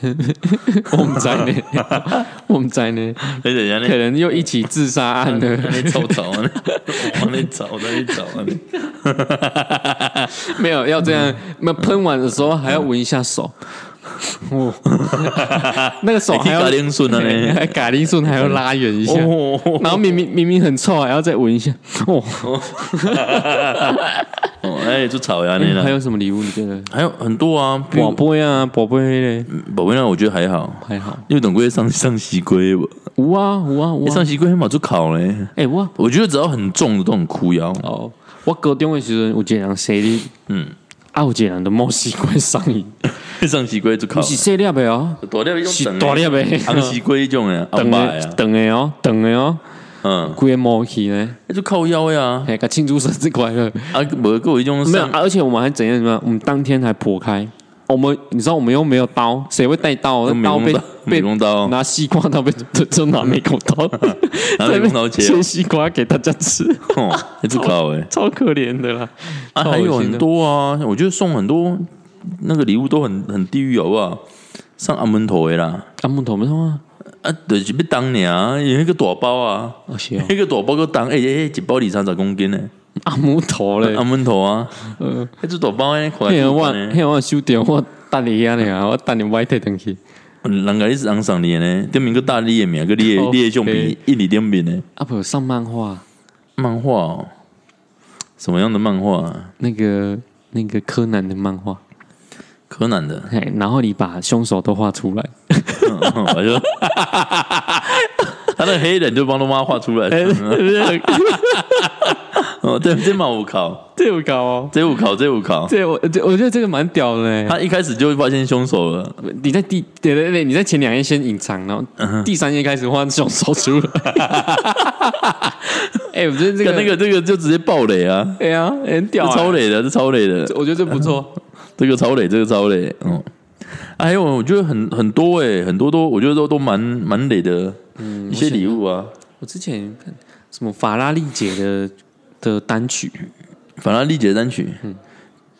[laughs] 我们在呢，[laughs] 我们在呢，而且人家可能又一起自杀案那了。那臭草啊，[laughs] 往那走，往那走啊！没有要这样，那喷完的时候还要闻一下手。[laughs] 哦，[laughs] 那个手还要还可以嘎铃顺啊 [laughs] 呢还嘎铃顺还要拉远一下，哦，然后明明明明很臭，还要再闻一下。哦，哦哎，就草呀那还，有什么礼物？你觉得？还有很多啊，宝贝啊，宝贝嘞，宝贝那我觉得还好，还好。因为等过上上西龟吧？有啊有啊有啊上！西龟嘛就烤嘞，哎，我我觉得只要很重的都很枯腰。哦，我高中的时候有一个人生日，嗯，啊有一个人的墨西哥上瘾，上西瓜就靠。不，是细粒的哦，大粒的是种大粒的。红西瓜迄种的，[laughs] 红长的。长的哦，长的哦，嗯，规个毛去呢，那就靠腰呀。哎，给庆祝生日快乐。啊，无个有一种没有，啊而且我们还怎样什么样？我们当天还破开，我们你知道我们又没有刀，谁会带刀？那刀被 [laughs] 被刀，拿西瓜刀被 [laughs] 就就拿美工刀，[laughs] 拿美工刀切切西瓜给大家吃，哦，一直烤哎。超可怜的啦。啊，还有很多啊，我觉得送很多那个礼物都很很地狱，好不好？上阿门头的啦，阿门头没送啊，啊，就是要当年啊，有那个大包啊，那个大包个当，哎、欸、哎，一包二三十公斤呢，[laughs] 阿木头嘞阿，门头啊，呃，那只大包诶，快迄个我呢，迄个我收掉，我等你遐呢，我等你买摕回去。人家你是昂上你的呢，顶面个大你诶名，个你的靠你的橡皮北印你顶面呢，啊不上漫画，漫画哦，什么样的漫画、啊？那个那个柯南的漫画，柯南的，嘿，然后你把凶手都画出来，我就 [laughs] 他那黑人就帮他妈画出来，[laughs] 哦，对，这蛮我考，这有搞哦，这我考，这我考。这我这我觉得这个蛮屌的嘞。他一开始就会发现凶手了，你在第对对对，你在前两页先隐藏，然后第三页开始画凶手出来。[laughs] 哎，我觉得这个这个那个这个就直接爆雷啊，哎呀，很屌这啊，超雷的，这超雷的，我觉得这不错。[laughs] 这个超雷，这个超雷，嗯。还有，我觉得很很多哎、很多都我觉得都都蛮蛮雷的，一些礼物啊，我之前看什么法拉利姐的的单曲，法拉利姐单曲，嗯。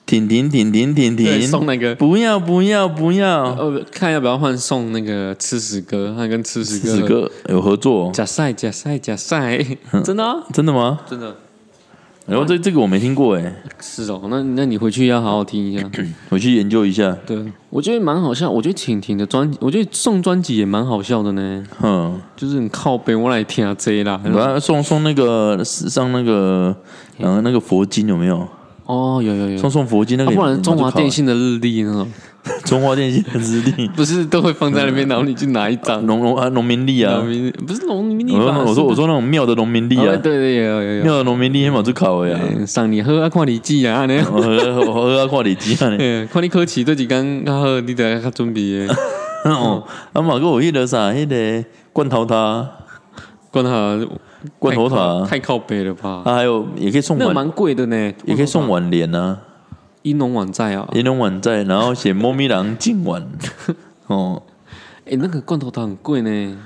停停停停停对，停，送那个。不要不要不要，呃，看要不要换送那个吃屎哥，他跟吃屎哥有合作，假赛假赛假赛，真的啊真的吗？真的然后这这个我没听过哎，是哦。那那你回去要好好听一下。[clears throat] 回去研究一下。对，我觉得蛮好笑。我觉得婷婷的专辑，我觉得送专辑也蛮好笑的呢。嗯，就是很靠背，我来听啊这啦。我要送送那个上那个然后那个佛经有没有？哦，有有有。送送佛经那个，啊不然中华电信、信的日历那种，[laughs] 中华电信的资历、不是都会放在那边，然后你去拿一张。农农啊农民历啊农，民不是农民历我吧？说我说我说那种庙的农民历啊哦对，对有有有有。庙的农民历嘛就考的呀，嗯上你喝啊，看你记啊，那样。我喝啊看你记啊呢，嗯，[laughs] 看你考试这几天较好，你得较准备的。[laughs] 哦，啊嘛哥有迄个啥，迄个罐头塔、罐头，罐头塔，太靠北了吧？啊还有也可以送碗，那蛮贵的呢，也可以送碗联啊，一农网在啊。一种碗在，然后写猫咪狼今晚，[laughs] 哦，哎，那个罐头糖很贵呢，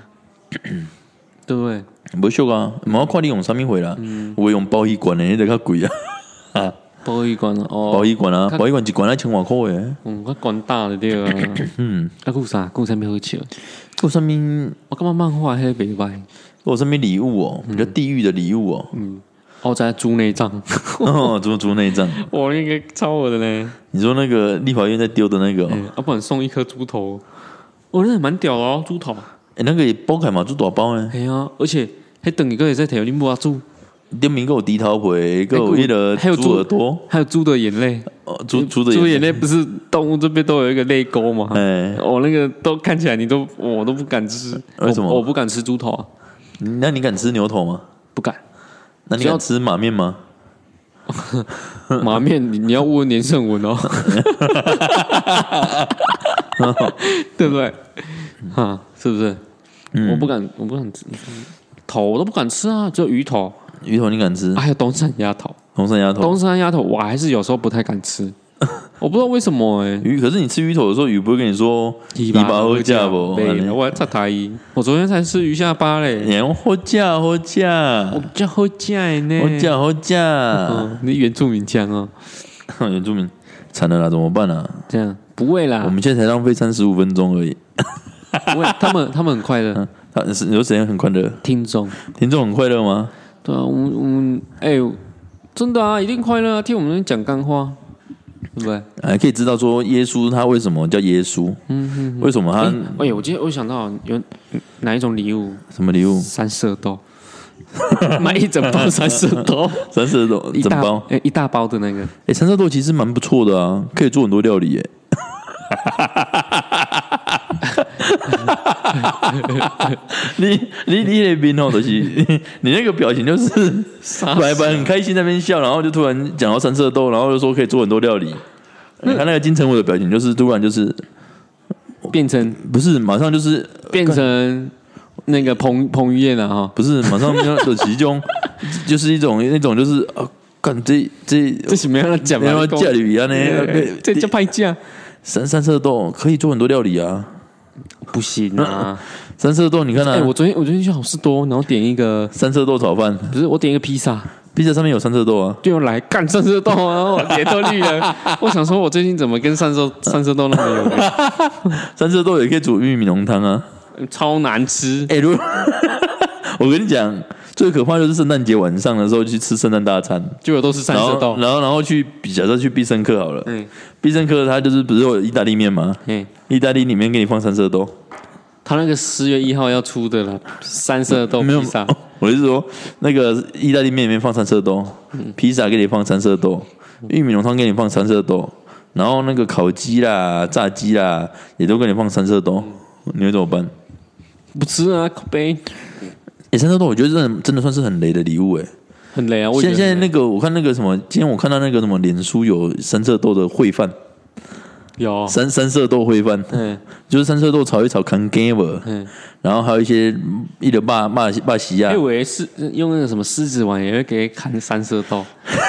[coughs] 对不对？无俗啊，无看你用啥物货啦，有的用包衣罐的，迄个较贵啊，[laughs] 啊，包衣馆哦，包衣馆啊，包衣馆一罐啊千外块诶。嗯，我管大的对啊。[coughs] 嗯，啊，顾啥？顾啥没好笑？有啥物？我感觉漫画迄个袂歹。有啥物礼物哦？比较地狱的礼物哦。嗯，哦，在猪内脏。[laughs] 哦，猪猪内脏。我那个超我的嘞。你说那个立法院在丢的那个？啊，不然送一颗猪头。我那蛮屌哦，猪头。哎，那个包开嘛，猪大包呢？哎呀，而且还等一个也在调你木啊猪。店名有低头皮，有一个还有猪耳朵，还有猪的眼泪。哦，猪猪的猪眼泪不是动物这边都有一个泪沟吗？哎，我那个都看起来你都我都不敢吃，为什么？我不敢吃猪头啊。那你敢吃牛头吗？不敢。那你要吃马面吗？马面，你你要问连胜文哦，[laughs] 对不对？啊，是不是？我不敢，我不敢吃头，我都不敢吃啊，只有鱼头。鱼头你敢吃？还有东山鸭头，东山鸭头，东山鸭头，我还是有时候不太敢吃。[laughs] 我不知道为什么哎，鱼可是你吃鱼头的时候，鱼不会跟你说尾巴好价不？我在台一，我昨天才吃鱼下巴嘞。你好价好价，我叫好价呢，好价好价。[laughs] 你原住民腔哦，[laughs] 原住民惨了啦，怎么办啊？这样不会啦，我们现在才浪费三十五分钟而已。不会，他们他们很快乐，他是有怎样很快乐？听众听众很快乐吗？对啊，我们我们哎，真的啊，一定快乐啊！听我们讲干话。对不对？还可以知道说耶稣他为什么叫耶稣？嗯嗯，为什么他？哎，我今天我想到有哪一种礼物？什么礼物？三色豆，[laughs] 买一整包三色豆，[laughs] 三色豆一整包，哎，一大包的那个。哎，三色豆其实蛮不错的啊，可以做很多料理耶。[laughs] 你你你那边哦，就是你那个表情就是白白很开心那边笑，然后就突然讲到三色豆，然后就说可以做很多料理。你看那个金城武的表情，就是突然就是变成不是马上就是变成那个彭彭于晏啊哈，不是马上就其中 [laughs] 就是一种那种就是啊，干这这这什么样的讲？要嫁女啊呢？这叫派价。三三色豆可以做很多料理啊。不行啊！[laughs] 三色豆，你看啊！我昨天我昨天去好事多，然后点一个三色豆炒饭，不是我点一个披萨，披萨上面有三色豆啊，就来干三色豆啊！我脸都绿了。[laughs] 我想说，我最近怎么跟三色三色豆那么有缘？[laughs] 三色豆也可以煮玉米浓汤啊，超难吃！哎，如果我跟你讲，最可怕就是圣诞节晚上的时候去吃圣诞大餐，结果都是三色豆。然后然后去，假设去必胜客好了，嗯，必胜客它就是不是有意大利面吗？嗯。意大利里面给你放三色豆，他那个十月一号要出的了，三色豆披萨。我是说，那个意大利面里面放三色豆，披萨给你放三色豆，玉米浓汤给你放三色豆，然后那个烤鸡啦、炸鸡啦，也都给你放三色豆，你会怎么办？不吃啊，口碑。哎，三色豆，我觉得真的真的算是很雷的礼物，哎，很雷啊！现现在那个，我看那个什么，今天我看到那个什么，脸书有三色豆的烩饭。有三三色豆烩饭，嗯，就是三色豆炒一炒，can give，嗯，然后还有一些一点霸霸霸西啊，因为是用那个什么狮子王也会给砍三色豆，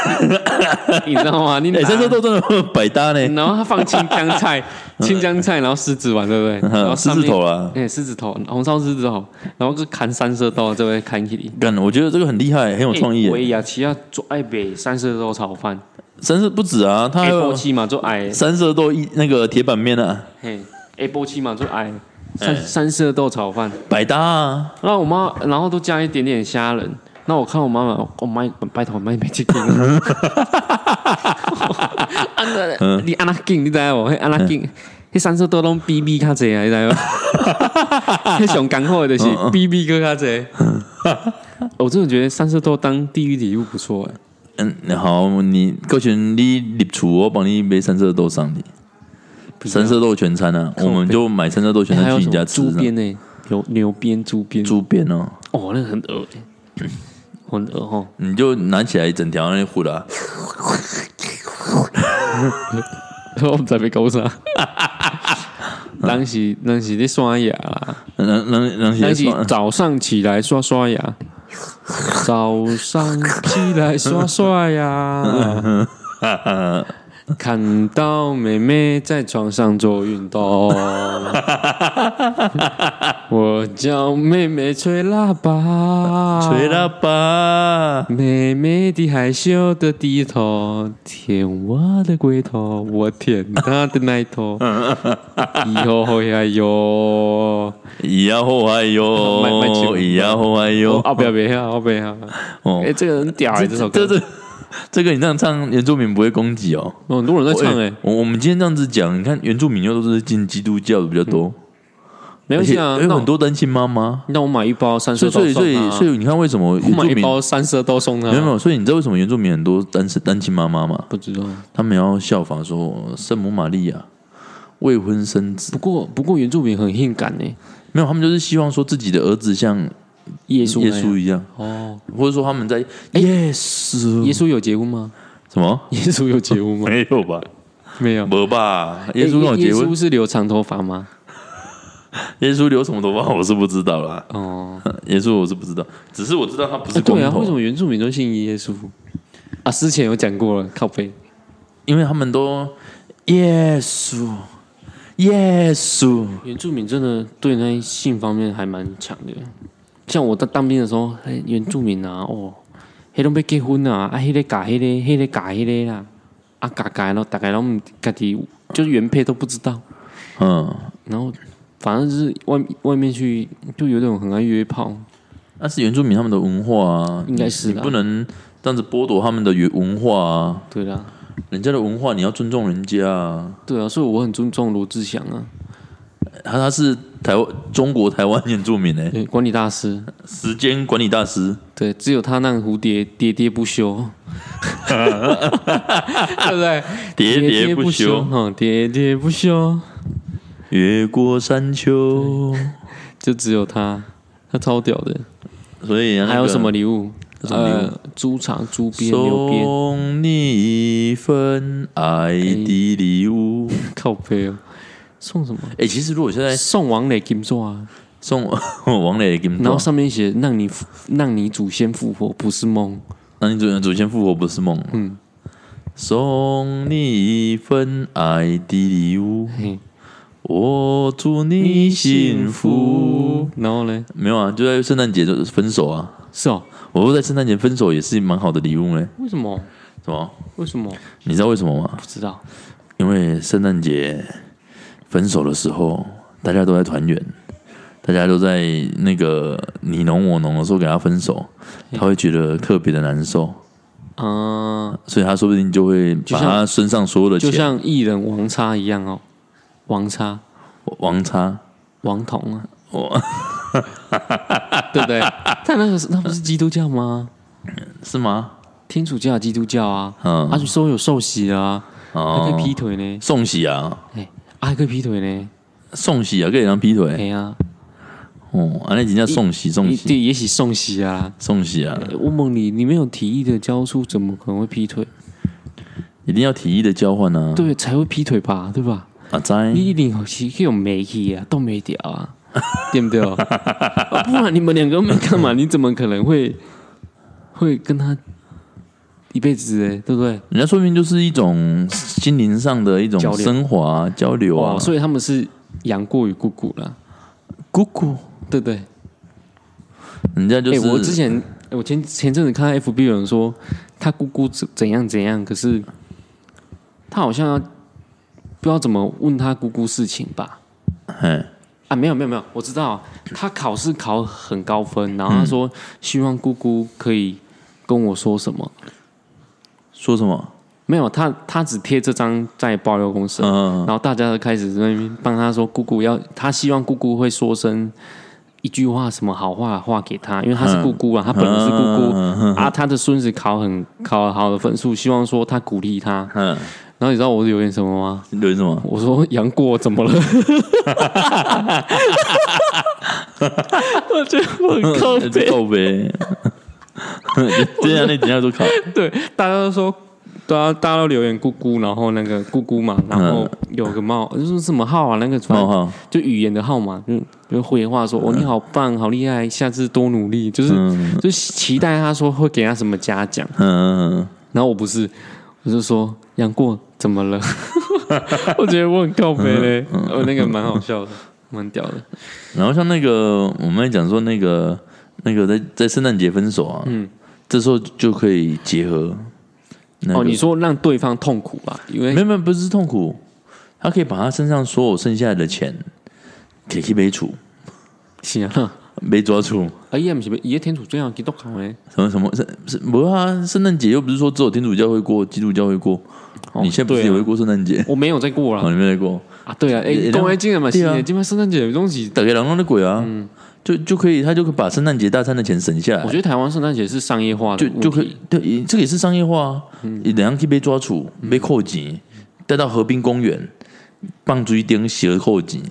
[laughs] 你知道吗？你三色豆真的百搭呢。然后他放青江菜，[laughs] 青江菜，然后狮子丸，对不对？然后狮子头啊，哎，狮子头，红烧狮子头，然后就砍三色豆，这边砍起里。干，我觉得这个很厉害，很有创意。维亚奇亚做爱北三色豆炒饭。三色不止啊，它还有七嘛，就矮三色豆一那个铁板面啊，嘿，A 波七嘛，就矮三三色豆炒饭，百搭啊。然后我妈，然后都加一点点虾仁。那我看我妈妈，我妈拜托我妈没去听。你安那劲，你知无？安那劲，迄三色豆拢 B B 较济啊，你知无？[laughs] 迄上干货的就是 B B 哥较济。我真的觉得三色豆当地狱礼物不错哎。嗯，好，你过去你立储，我帮你买三色豆上你。三色豆全餐啊，我们就买三色豆全餐去你家吃。猪鞭呢？有牛鞭、猪鞭、猪鞭哦。哦，那个很恶 [laughs] 很恶哈。你就拿起来一整条那糊的。[laughs] 我们在被搞啥？当时当时在刷牙啦，当当当时早上起来刷刷牙。[laughs] 早上起来刷刷牙，[laughs] 看到妹妹在床上做运动，[laughs] 我叫妹妹吹喇叭，吹喇叭，妹妹的害羞的低头，舔我的龟头，我舔她的奶头，[laughs] 以后会哎呦，咿呀吼哎卖卖酒呦，咿呀吼哎呦，哦，不要别要，哦不要，哦。哎，，这个很屌哎，这首歌 [laughs] 这，个你这样唱原住民不会攻击哦。哦很多人在唱哎，我我们今天这样子讲，你看原住民又都是进基督教的比较多，没关系啊，有很多单亲妈妈，那我买一包三色所以所以所以所以以你看为什么我原住民买一包三色豆送他，没有没有？所以你知道为什么原住民很多单身单亲妈妈吗？不知道。他们要效仿说圣母玛利亚未婚生子，不过不过原住民很性感呢，没有，他们就是希望说自己的儿子像耶耶稣那样稣一样，哦，或者说他们在耶稣耶稣有结婚吗？什么？耶稣有结婚吗？没有吧？没有。没吧？耶稣跟我结耶婚稣，是留长头发吗？[laughs] 耶稣留什么头发我是不知道啦。哦，[laughs] 耶稣我是不知道，只是我知道他不是公对啊，为什，么原住民都信耶稣啊？之前有讲过了，靠背。因为他们都耶稣耶稣，原住民真的对那性方面还蛮强的。像我在当兵的时候，哎，原住民啊，哦，迄拢要结婚啊，啊，迄个嫁迄个，迄个嫁迄个啦，啊，嫁嫁咯，大概拢家己就是原配都不知道，嗯，然后反正就是外外面去就有种很爱约炮，那是原住民他们的文化啊，应该是啦。你不能这样子剥夺他们的原文化啊，对啦，人家的文化你要尊重人家啊。对啊，所以我很尊重罗志祥啊，他他是台湾中国台湾原住民诶、对，管理大师，时间管理大师，对，只有他那个蝴蝶喋喋不休，[laughs] 对不对？喋喋不休，嗯，喋喋不休，越过山丘。就只有他，他超屌的。所以、那个还有什么礼物？什么礼物呃，猪肠、猪鞭、牛鞭，送你一份爱的礼物。[laughs] 靠背哦。送什么？哎、其实如果现在送王磊金座啊，送 [laughs] 王磊金座然后，上面写“让你复让你祖先复活，不是梦让你祖祖先复活不是梦。嗯，送你一份爱的礼物，”。嘿，我祝你幸福。。然后呢？没有啊，就在圣诞节就分手啊。是哦，我说在圣诞节分手也是蛮好的礼物呢。为什么？什么？为什么？你知道为什么吗？不知道。因为圣诞节分手的时候，大家都在团圆，大家都在那个你侬我侬的时候给他分手，他会觉得特别的难受，嗯，所以他说不定就会把像他身上所有的就像艺人王叉一样哦，王叉、王叉，王彤啊，我 [laughs] 对不对？他那个是那不是基督教吗？是吗？天主教、基督教啊，嗯。啊，就说有受洗啊，还哦。可以劈腿呢，送喜啊，哎，啊，还可以劈腿呢，送喜啊，可以让劈腿哎呀，哦，啊，那人家送喜送喜对，也许送喜啊。送喜啊，我问你，你没有提议的交出，怎么可能会劈腿？一定要提议的交换啊，对，才会劈腿吧，对吧？啊在你一定是有媒体啊，都没掉啊，对不对？[laughs] 啊不然你们两个没干嘛？你怎么可能会会跟他一辈子哎，对不对？人家说明就是一种心灵上的一种交流升华交流啊哦，，所以他们是杨过与姑姑啦，姑姑，对不对？哎、人家就是我之前我前前阵子看到 FB 有人说他姑姑怎怎样怎样，可是他好像要不知道怎么问他姑姑事情吧？嘿，啊，没有没有没有，我知道他考试考很高分，然后他说希望姑姑可以跟我说什么。说什么？没有，他他只贴这张在爆料公司，嗯然后大家都开始在那边帮他说姑姑要，他希望姑姑会说声一句话什么好话话给他，因为他是姑姑啊，他本人是姑姑、嗯啊，他的孙子考很考好的分数，希望说他鼓励他。嗯，然后你知道我留言什么吗？留言什么？我说杨过怎么了？[laughs] 我觉得我很靠背，[laughs] 够呗。[laughs] 对啊那底下都考，对，大家都说，大家大家都留言姑姑，然后那个姑姑嘛，然后有个冒，就是什么号啊？那个反正冒号，就语言的号码，就就回话说哦，你好棒，好厉害，下次多努力，就是、嗯就期待他说会给他什么嘉奖。嗯嗯然后我不是，我就说杨过怎么了？[laughs] 我觉得我很靠背嘞，我那个蛮好笑的。蛮屌的。然后像那个我们讲说那个那个在在圣诞节分手啊，嗯，这时候就可以结合。那个。哦，你说让对方痛苦吧，因为没有没有不是痛苦，他可以把他身上所有剩下的钱给去买处，是啊，没抓住。啊，伊也不是伊个天主教基督教诶，什么什么是是不啊？圣诞节又不是说只有天主教会过，基督教会过。哦你现在不是也会过圣诞节？我没有在过哦，你没在过？啊，对啊，也诶，讲来今年嘛，对啊是的，今天圣诞节有东西，大概两万的鬼啊，就就可以，他就可以把圣诞节大餐的钱省下来我，觉得台湾圣诞节是商业化的，就就可以。对，这个也是商业化啊。你怎样可以被抓处、被扣钱，带到河滨公园，棒追钉鞋扣紧，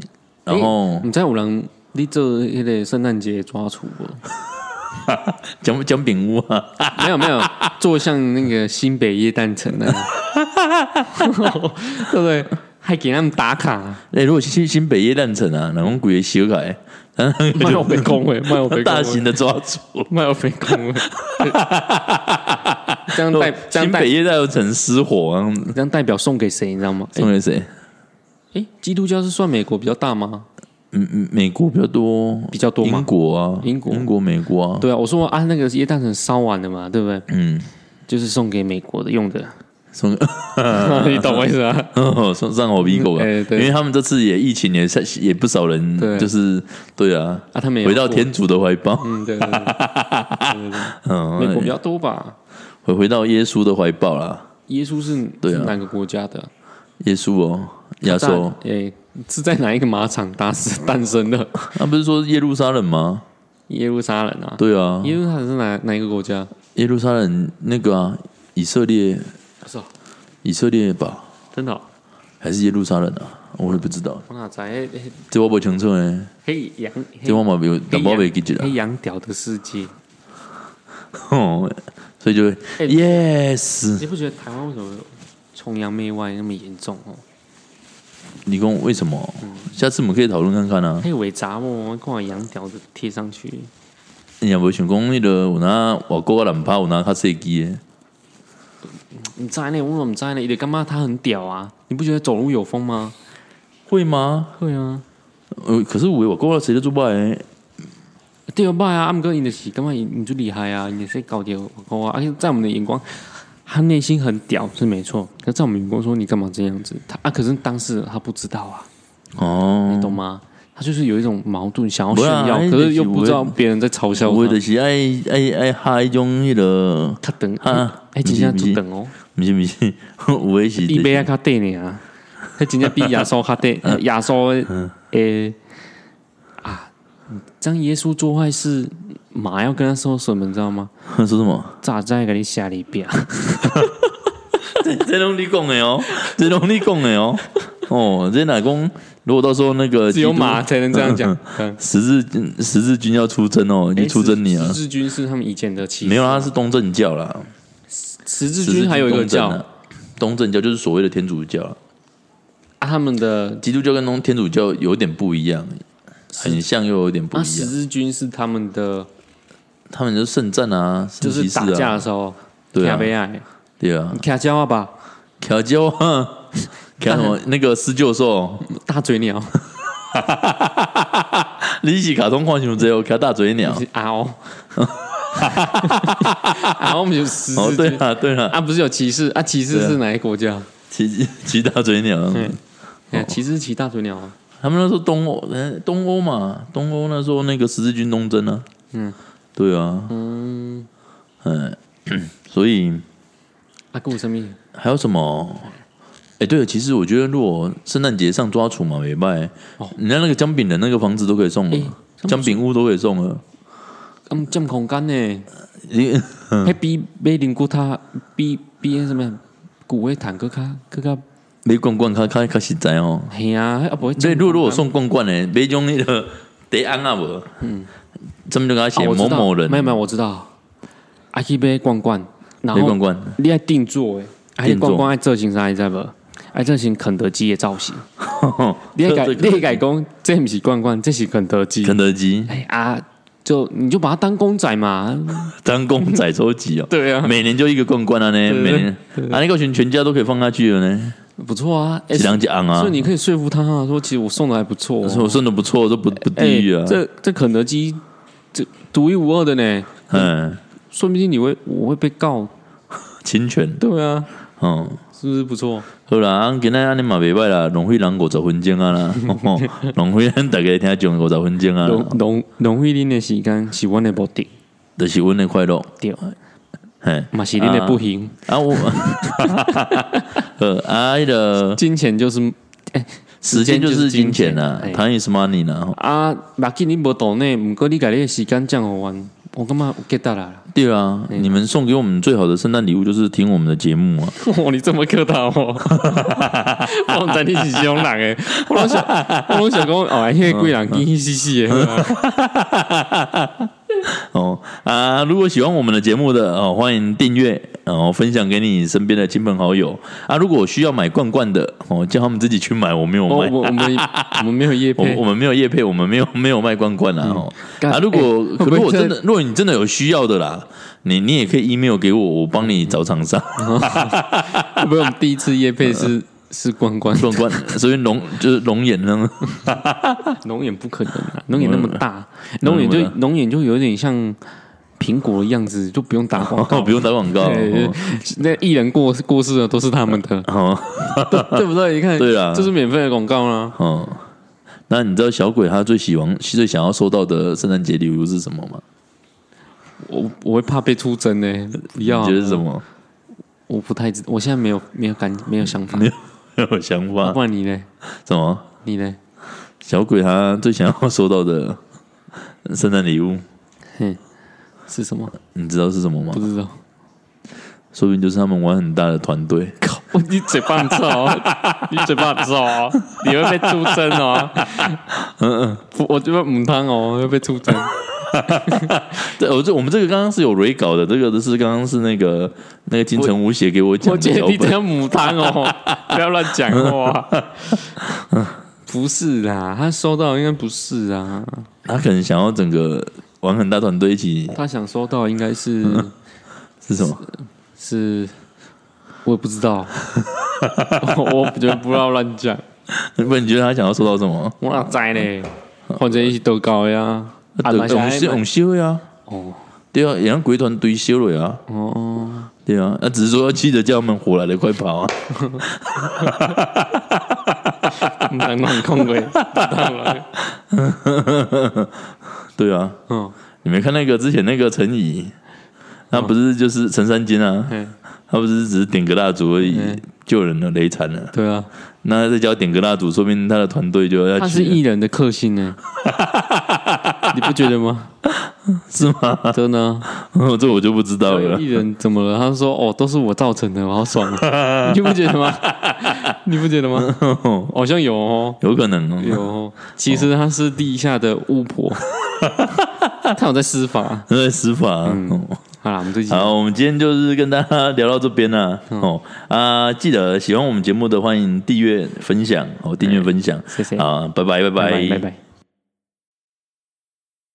然后你知道有人你做迄个圣诞节抓厨不？[laughs] 奖奖饼屋啊，没有没有，做像那个新北夜诞城那样，[laughs] 对不对？还给他们打卡，哎，如果去新北夜诞城啊，然后鬼洗起来，然 [laughs] 后卖我被恭维，卖我被大型的抓住。卖我被恭维，这样代这样代新北夜诞城失火啊，这样代表送给谁？你知道吗？哎送给谁？哎，基督教是算美国比较大吗？嗯嗯，美国比较多，比较多吗？英国啊，英国。英国、美国啊，对啊，我说啊，那个耶诞城烧完了嘛，对不对？嗯，就是送给美国的用的，送 [laughs] 你懂我意思吗？[laughs] 送上火逼狗啊，因为他们这次也疫情也 [laughs] 也不少人，对。就是对啊，啊，他们回到，天主的怀抱，嗯，对对对。对对对，嗯，美国比较多吧？回回到耶稣的怀抱啦，耶稣是对啊。是哪个国家的？耶稣哦，亚在洲，诶，是在哪一个马场打死诞生的？[laughs] 那不是说耶路撒冷吗？耶路撒冷啊，对啊，耶路撒冷是哪哪一个国家？耶路撒冷那个啊，以色列，是啊，以色列吧，真的哦，还是耶路撒冷啊？我也不知道，我哪知？诶诶这我不清楚呢，黑羊，这我嘛没有，但我没记得黑羊屌的世界，哦，所以就 yes，你不觉得台湾为什么崇洋媚外那么严重哦？你跟我为什么？嗯下次我们可以讨论看看啊。还有伪杂物，看我羊屌的贴上去，你也无想讲迄个有拿外国的男拍有拿较设计的，你知呢？我怎么知呢？你干嘛他很屌啊？你不觉得走路有风吗？会吗？会啊，呃，可是有的外国的谁都做不来，对啊，拜啊，啊，毋过因就是干嘛？你就厉害啊，你是搞掉我啊！而且在我们的眼光，他内心很屌是没错，可在我们眼光说你干嘛这样子？他啊，可是当事人他不知道啊，哦。你，懂吗？他就是有一种矛盾，想要炫耀，可是又不知道别人在嘲笑他。我的是爱爱爱哈迄种迄个，他等啊哎，真正就等哦，不是不是，我也是。比 [laughs] 杯啊较短呢啊，他真正比亚索较短，呃亚索诶啊，这样耶稣做坏事，马要跟他说什么，你知道吗？[laughs] 说什么？咋再给你下里边？[laughs] 这这拢你讲的哦，这拢你讲的哦。哦，这哪公？如果到时候那个只有马才能这样讲。嗯 [laughs] 十字十字军要出征哦，你出征你啊十！字军是他们以前的骑士，没有，他是东正教啦。十字军还有一个教东正教就是所谓的天主教啊，啊，他们的基督教跟东天主教有点不一样，很像又有点不啊，一样。十字军是他们的，他们就是圣战啊，就是打架啊，的时候，对啊。对啊，卡胶啊吧，卡教啊，[laughs] [laughs] 看什么那个施教授，大嘴鸟，你是卡通看熊这哦，卡大嘴鸟。是啊哦，啊，我们就十哦，对啊，对啊，啊，不是有骑士啊？骑士是哪一个国家？骑骑大嘴鸟。骑士骑大嘴鸟啊。他们那时候东欧，呃东欧嘛，东欧那时候那个十字军东征啊。嗯，对啊，嗯，嗯，[coughs] 所以啊，顾生命？还有什么？哎，对了，其实我觉得，如果圣诞节上抓楚嘛，没卖，哦人家那个姜饼人那个房子都可以送了哎，姜饼屋都可以送了。嗯，占空间呢？你还比比灵骨塔比比那什么古威坦克卡更较买罐罐较较较实在哦。系啊，啊不会。所以，如果如果送罐罐呢，买种那个 [laughs] 得安啊无，嗯，这么就给他啊，写某某人，没有没有，我知道。啊，去买罐罐，然后买罐罐，你爱定做诶，啊，你定做罐罐爱造型啥，你知无？爱造型肯德基的造型。[laughs] 你爱改，你爱改工，这不是罐罐，这是肯德基。肯德基哎啊，就你就把它当公仔嘛。[laughs] 当公仔收集哦。[laughs] 对啊，每年就一个罐罐啊呢，每年啊那个全全家都可以放下去了呢。不错啊，两几昂啊所以，你可以说服他啊，说其实我送的还不错、哦。我送的不错，都不不哎地狱啊，这这肯德基这独一无二的呢，嗯，说不定你会我会被告。侵权，对啊，嗯。是不是不错？好啦，啊今天安尼嘛袂歹啦，浪费人五十分钟啊啦，[laughs] 浪费咱大家听众五十分钟啊啦龙，龙龙慧恁的时间是阮的目的，就是阮的快乐，对，嘿，嘛是恁的不幸。啊我，呃啊，迄个金钱就是时间就是金钱呐哎，time is money 呐，啊，目紧你无岛内，毋过你家你的时间降互阮，我干嘛有 get 到啦。对啊，你们送给我们最好的圣诞礼物就是听我们的节目啊，哇，[laughs] 你这么客套哦！我毋知你是种人诶，我拢想，[laughs] 我拢想讲，哦，迄个贵人嘻嘻嘻嘻的，哦 [laughs] 啊，如果喜欢我们的节目的哦，欢迎订阅哦，分享给你身边的亲朋好友啊。如果需要买罐罐的哦，叫他们自己去买，我没有我卖。我我们 [laughs] 我们没有叶配我我，们没有叶配，我们没有没有卖罐罐啦哦。干啊，如果、如果真的，如果你真的有需要的啦，你你也可以 email 给我，我帮你找厂商。会不会我们第一次叶配是是关关罐罐，所以龙就是龙眼呢，[laughs] 龙眼不可能啊，龙眼那么大，龙眼就龙眼就有点像苹果的样子，就不用打广告 [laughs] 哦，不用打广告。[laughs] 那艺人过过世的都是他们的，哦 [laughs] 对不对？你看，对啊这是免费的广告啦。哦，那你知道小鬼他最喜欢、最想要收到的圣诞节礼物是什么吗？我我会怕被出征呢，不要啊，你觉得是什么？我不太知，我现在没有没有感没有想法没。有没有想法不？然你呢？怎么？你呢？小鬼他最想要收到的圣诞礼物，嘿，是什么？你知道是什么吗不？知道。说不定就是他们玩很大的团队。靠！你嘴巴很臭哦，[laughs] 你嘴巴很臭哦，你会被出征哦。嗯嗯，我觉得母汤哦会被出征。[laughs] 对，我这我们这个刚刚是有 re 稿的，这个的是刚刚是那个那个金城武写给我讲我的脚本。觉得你这样母汤哦，[laughs] 不要乱讲话。不是啦，他收到应该不是啊，他可能想要整个玩很大团队一起他想收到应该是 [laughs] 是什么？是，我也不知道，[laughs] 我觉得不要乱讲。不你觉得他想要收到什么？我哪知呢？或者一起都高呀？啊，对买下来用烧用烧的啊，哦对啊，也让鬼团堆烧了呀，哦，对啊，那只是说要记得叫他们火来的快跑啊。唔能乱讲鬼，当然，[laughs] 对啊，嗯，你没看那个之前那个陈怡，他不是就是陈三金啊，嘿他不是只是点个蜡烛而已救，人了雷惨了。对啊，那再叫他点个蜡烛，说明他的团队就要他是艺人的克星呢，[laughs] 你不觉得吗？是吗？真的啊，[laughs] 这我就不知道了。艺人怎么了？他说哦，都是我造成的，我好爽啊！[laughs] 你不觉得吗？[laughs] 你不觉得吗？[laughs] 好像有哦，有可能哦，有哦。[laughs] 其实他是地下的巫婆，他有在施法。他在施法。啊。哦。好啦，我们这集。好，我们今天就是跟大家聊到这边了、哦。啊，记得喜欢我们节目的，欢迎订阅、分享。哦，订阅分享，谢谢。啊，拜拜，拜。拜拜拜拜。